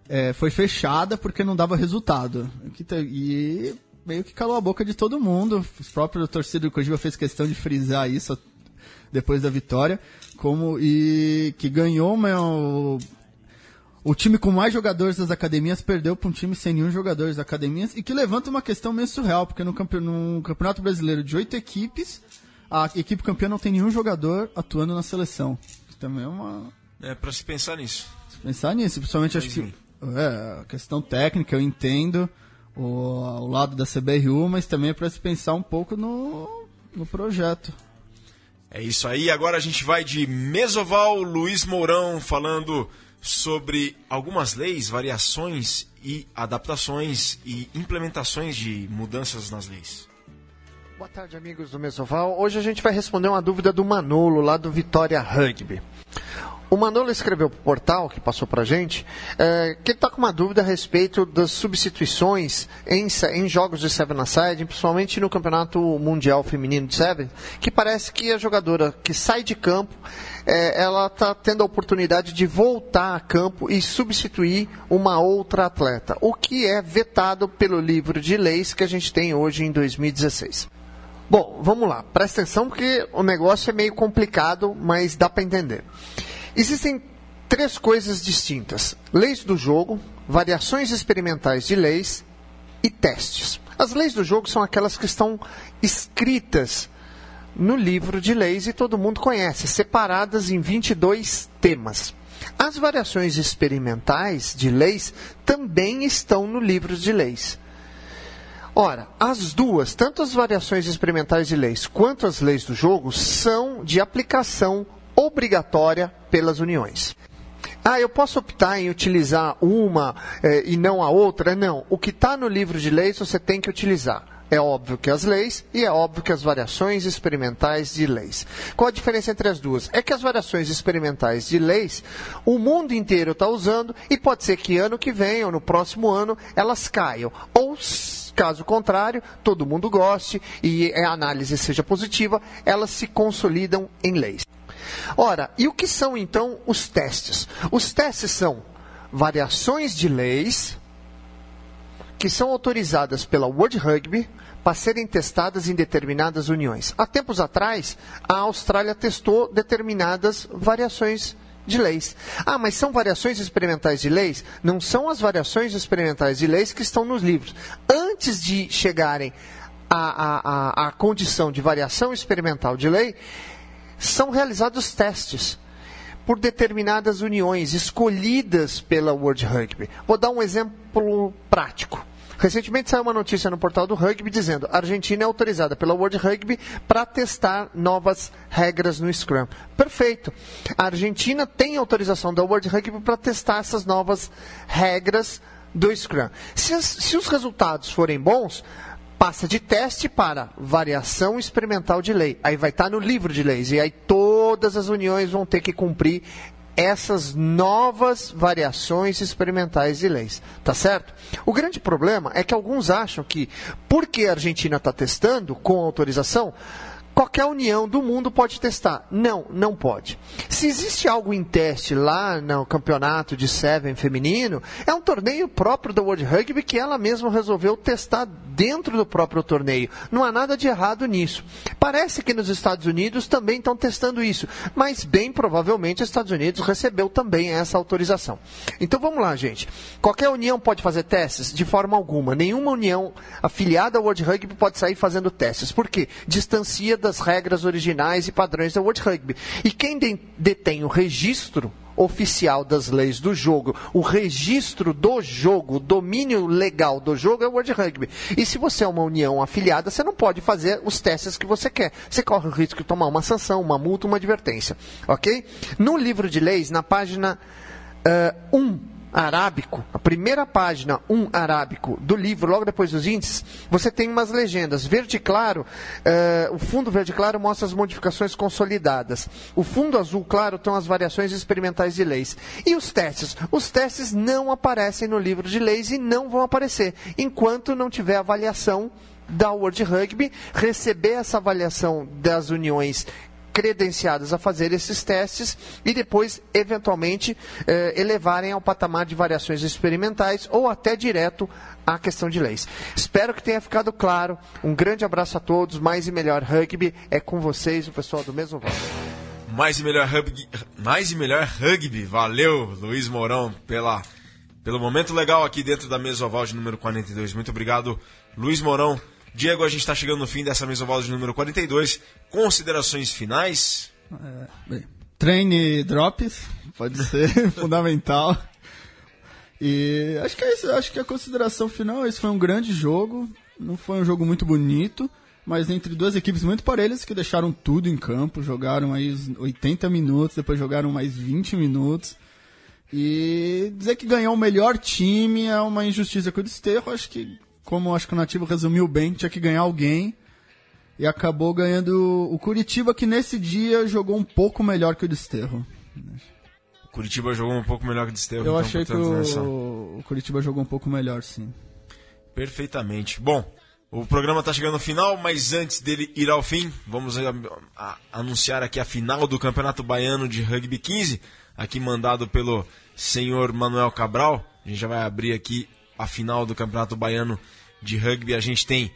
Speaker 2: é, foi fechada porque não dava resultado. E meio que calou a boca de todo mundo. O próprio torcedor do Curitiba fez questão de frisar isso depois da vitória. Como, e que ganhou meu, o time com mais jogadores das academias perdeu para um time sem nenhum jogador das academias e que levanta uma questão meio surreal, porque no, campe, no Campeonato Brasileiro de oito equipes, a equipe campeã não tem nenhum jogador atuando na seleção. Que também é uma.
Speaker 1: É para se pensar nisso.
Speaker 2: Se pensar nisso, principalmente acho que. É, a questão técnica, eu entendo o, o lado da CBRU, mas também é para se pensar um pouco no, no projeto.
Speaker 1: É isso aí, agora a gente vai de Mesoval Luiz Mourão falando sobre algumas leis, variações e adaptações e implementações de mudanças nas leis.
Speaker 7: Boa tarde, amigos do Mesoval. Hoje a gente vai responder uma dúvida do Manolo, lá do Vitória Rugby. O Manolo escreveu para o portal, que passou para a gente, é, que está com uma dúvida a respeito das substituições em, em jogos de Seven Aside, principalmente no Campeonato Mundial Feminino de Seven, que parece que a jogadora que sai de campo, é, ela está tendo a oportunidade de voltar a campo e substituir uma outra atleta, o que é vetado pelo livro de leis que a gente tem hoje em 2016. Bom, vamos lá, presta atenção porque o negócio é meio complicado, mas dá para entender. Existem três coisas distintas: leis do jogo, variações experimentais de leis e testes. As leis do jogo são aquelas que estão escritas no livro de leis e todo mundo conhece, separadas em 22 temas. As variações experimentais de leis também estão no livro de leis. Ora, as duas, tanto as variações experimentais de leis quanto as leis do jogo, são de aplicação obrigatória pelas uniões. Ah, eu posso optar em utilizar uma eh, e não a outra? Não. O que está no livro de leis você tem que utilizar. É óbvio que as leis e é óbvio que as variações experimentais de leis. Qual a diferença entre as duas? É que as variações experimentais de leis o mundo inteiro está usando e pode ser que ano que vem ou no próximo ano elas caiam. Ou caso contrário, todo mundo goste e a análise seja positiva, elas se consolidam em leis. Ora, e o que são então os testes? Os testes são variações de leis que são autorizadas pela World Rugby para serem testadas em determinadas uniões. Há tempos atrás, a Austrália testou determinadas variações de leis. Ah, mas são variações experimentais de leis? Não são as variações experimentais de leis que estão nos livros. Antes de chegarem à, à, à, à condição de variação experimental de lei, são realizados testes por determinadas uniões escolhidas pela World Rugby. Vou dar um exemplo prático. Recentemente saiu uma notícia no portal do rugby dizendo a Argentina é autorizada pela World Rugby para testar novas regras no Scrum. Perfeito. A Argentina tem autorização da World Rugby para testar essas novas regras do Scrum. Se, se os resultados forem bons, passa de teste para variação experimental de lei. Aí vai estar tá no livro de leis. E aí todas as uniões vão ter que cumprir essas novas variações experimentais de leis. Tá certo? O grande problema é que alguns acham que, porque a Argentina está testando com autorização, qualquer união do mundo pode testar. Não, não pode. Se existe algo em teste lá no campeonato de Seven feminino, é um torneio próprio da World Rugby que ela mesma resolveu testar dentro do próprio torneio. Não há nada de errado nisso. Parece que nos Estados Unidos também estão testando isso, mas bem provavelmente os Estados Unidos recebeu também essa autorização. Então vamos lá, gente. Qualquer união pode fazer testes? De forma alguma. Nenhuma união afiliada ao World Rugby pode sair fazendo testes. Por quê? Distancia das regras originais e padrões da World Rugby. E quem detém o registro oficial das leis do jogo, o registro do jogo, o domínio legal do jogo é o World Rugby. E se você é uma união afiliada, você não pode fazer os testes que você quer. Você corre o risco de tomar uma sanção, uma multa, uma advertência. Ok? No livro de leis, na página 1, uh, um, arábico, a primeira página 1 arábico do livro, logo depois dos índices, você tem umas legendas. Verde claro, eh, o fundo verde claro mostra as modificações consolidadas. O fundo azul claro estão as variações experimentais de leis. E os testes? Os testes não aparecem no livro de leis e não vão aparecer enquanto não tiver avaliação da World Rugby, receber essa avaliação das uniões credenciadas a fazer esses testes e depois, eventualmente, eh, elevarem ao patamar de variações experimentais ou até direto à questão de leis. Espero que tenha ficado claro. Um grande abraço a todos. Mais e melhor rugby é com vocês, o pessoal do mesmo voto.
Speaker 1: Mais e melhor rugby, mais e melhor rugby. Valeu, Luiz Mourão, pela, pelo momento legal aqui dentro da mesa oval de número 42. Muito obrigado, Luiz Mourão. Diego, a gente está chegando no fim dessa mesa oval de número 42. Considerações finais?
Speaker 2: É, bem, treine drops, pode ser fundamental. E acho que é isso, acho que a consideração final, esse foi um grande jogo, não foi um jogo muito bonito, mas entre duas equipes muito parelhas que deixaram tudo em campo, jogaram aí 80 minutos, depois jogaram mais 20 minutos. E dizer que ganhou o melhor time é uma injustiça com o Desterro, acho que como acho que o Nativo resumiu bem, tinha que ganhar alguém. E acabou ganhando o Curitiba, que nesse dia jogou um pouco melhor que o Desterro.
Speaker 1: O Curitiba jogou um pouco melhor que o Desterro.
Speaker 2: Eu
Speaker 1: então,
Speaker 2: achei que
Speaker 1: nessa-
Speaker 2: o, o Curitiba jogou um pouco melhor, sim.
Speaker 1: Perfeitamente. Bom, o programa está chegando ao final, mas antes dele ir ao fim, vamos a- a- anunciar aqui a final do Campeonato Baiano de Rugby 15, aqui mandado pelo senhor Manuel Cabral. A gente já vai abrir aqui a final do Campeonato Baiano de Rugby. A gente tem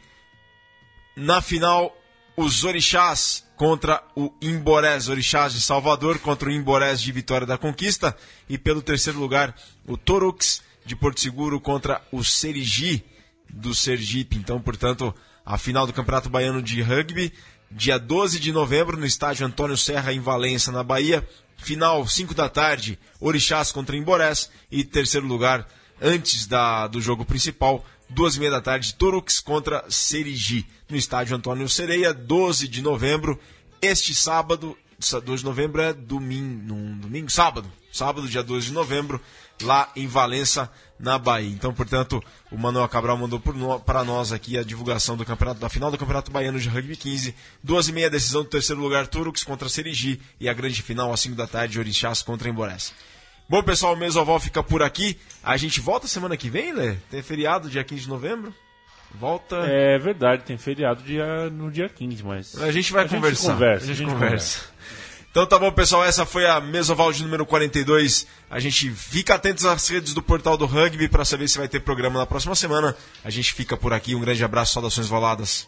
Speaker 1: na final os Orixás contra o Imborés, Orixás de Salvador contra o Imborés de Vitória da Conquista. E pelo terceiro lugar, o Torux de Porto Seguro contra o Serigi do Sergipe. Então, portanto, a final do Campeonato Baiano de Rugby, dia 12 de novembro, no estádio Antônio Serra, em Valença, na Bahia. Final, 5 da tarde, Orixás contra Imborés. E terceiro lugar, antes da, do jogo principal, duas e meia da tarde, Torux contra Serigi, no estádio Antônio Sereia, 12 de novembro. Este sábado, sa- 12 de novembro é domingo, domingo, sábado, sábado, dia 12 de novembro, lá em Valença, na Bahia. Então, portanto, o Manuel Cabral mandou para nós aqui a divulgação do campeonato, da final do Campeonato Baiano de Rugby 15. Duas e meia, decisão do terceiro lugar, Turux contra Serigi. E a grande final, às 5 da tarde, Orixás contra Emborés. Bom, pessoal, o Mesoval fica por aqui. A gente volta semana que vem, Lê? Tem feriado, dia 15 de novembro? Volta.
Speaker 3: É verdade, tem feriado dia, no dia 15, mas.
Speaker 1: A gente vai
Speaker 3: a gente
Speaker 1: conversar.
Speaker 3: conversa,
Speaker 1: a gente,
Speaker 3: a gente
Speaker 1: conversa. Então tá bom, pessoal. Essa foi a Mesoval de número 42. A gente fica atentos às redes do Portal do Rugby para saber se vai ter programa na próxima semana. A gente fica por aqui. Um grande abraço, saudações voladas.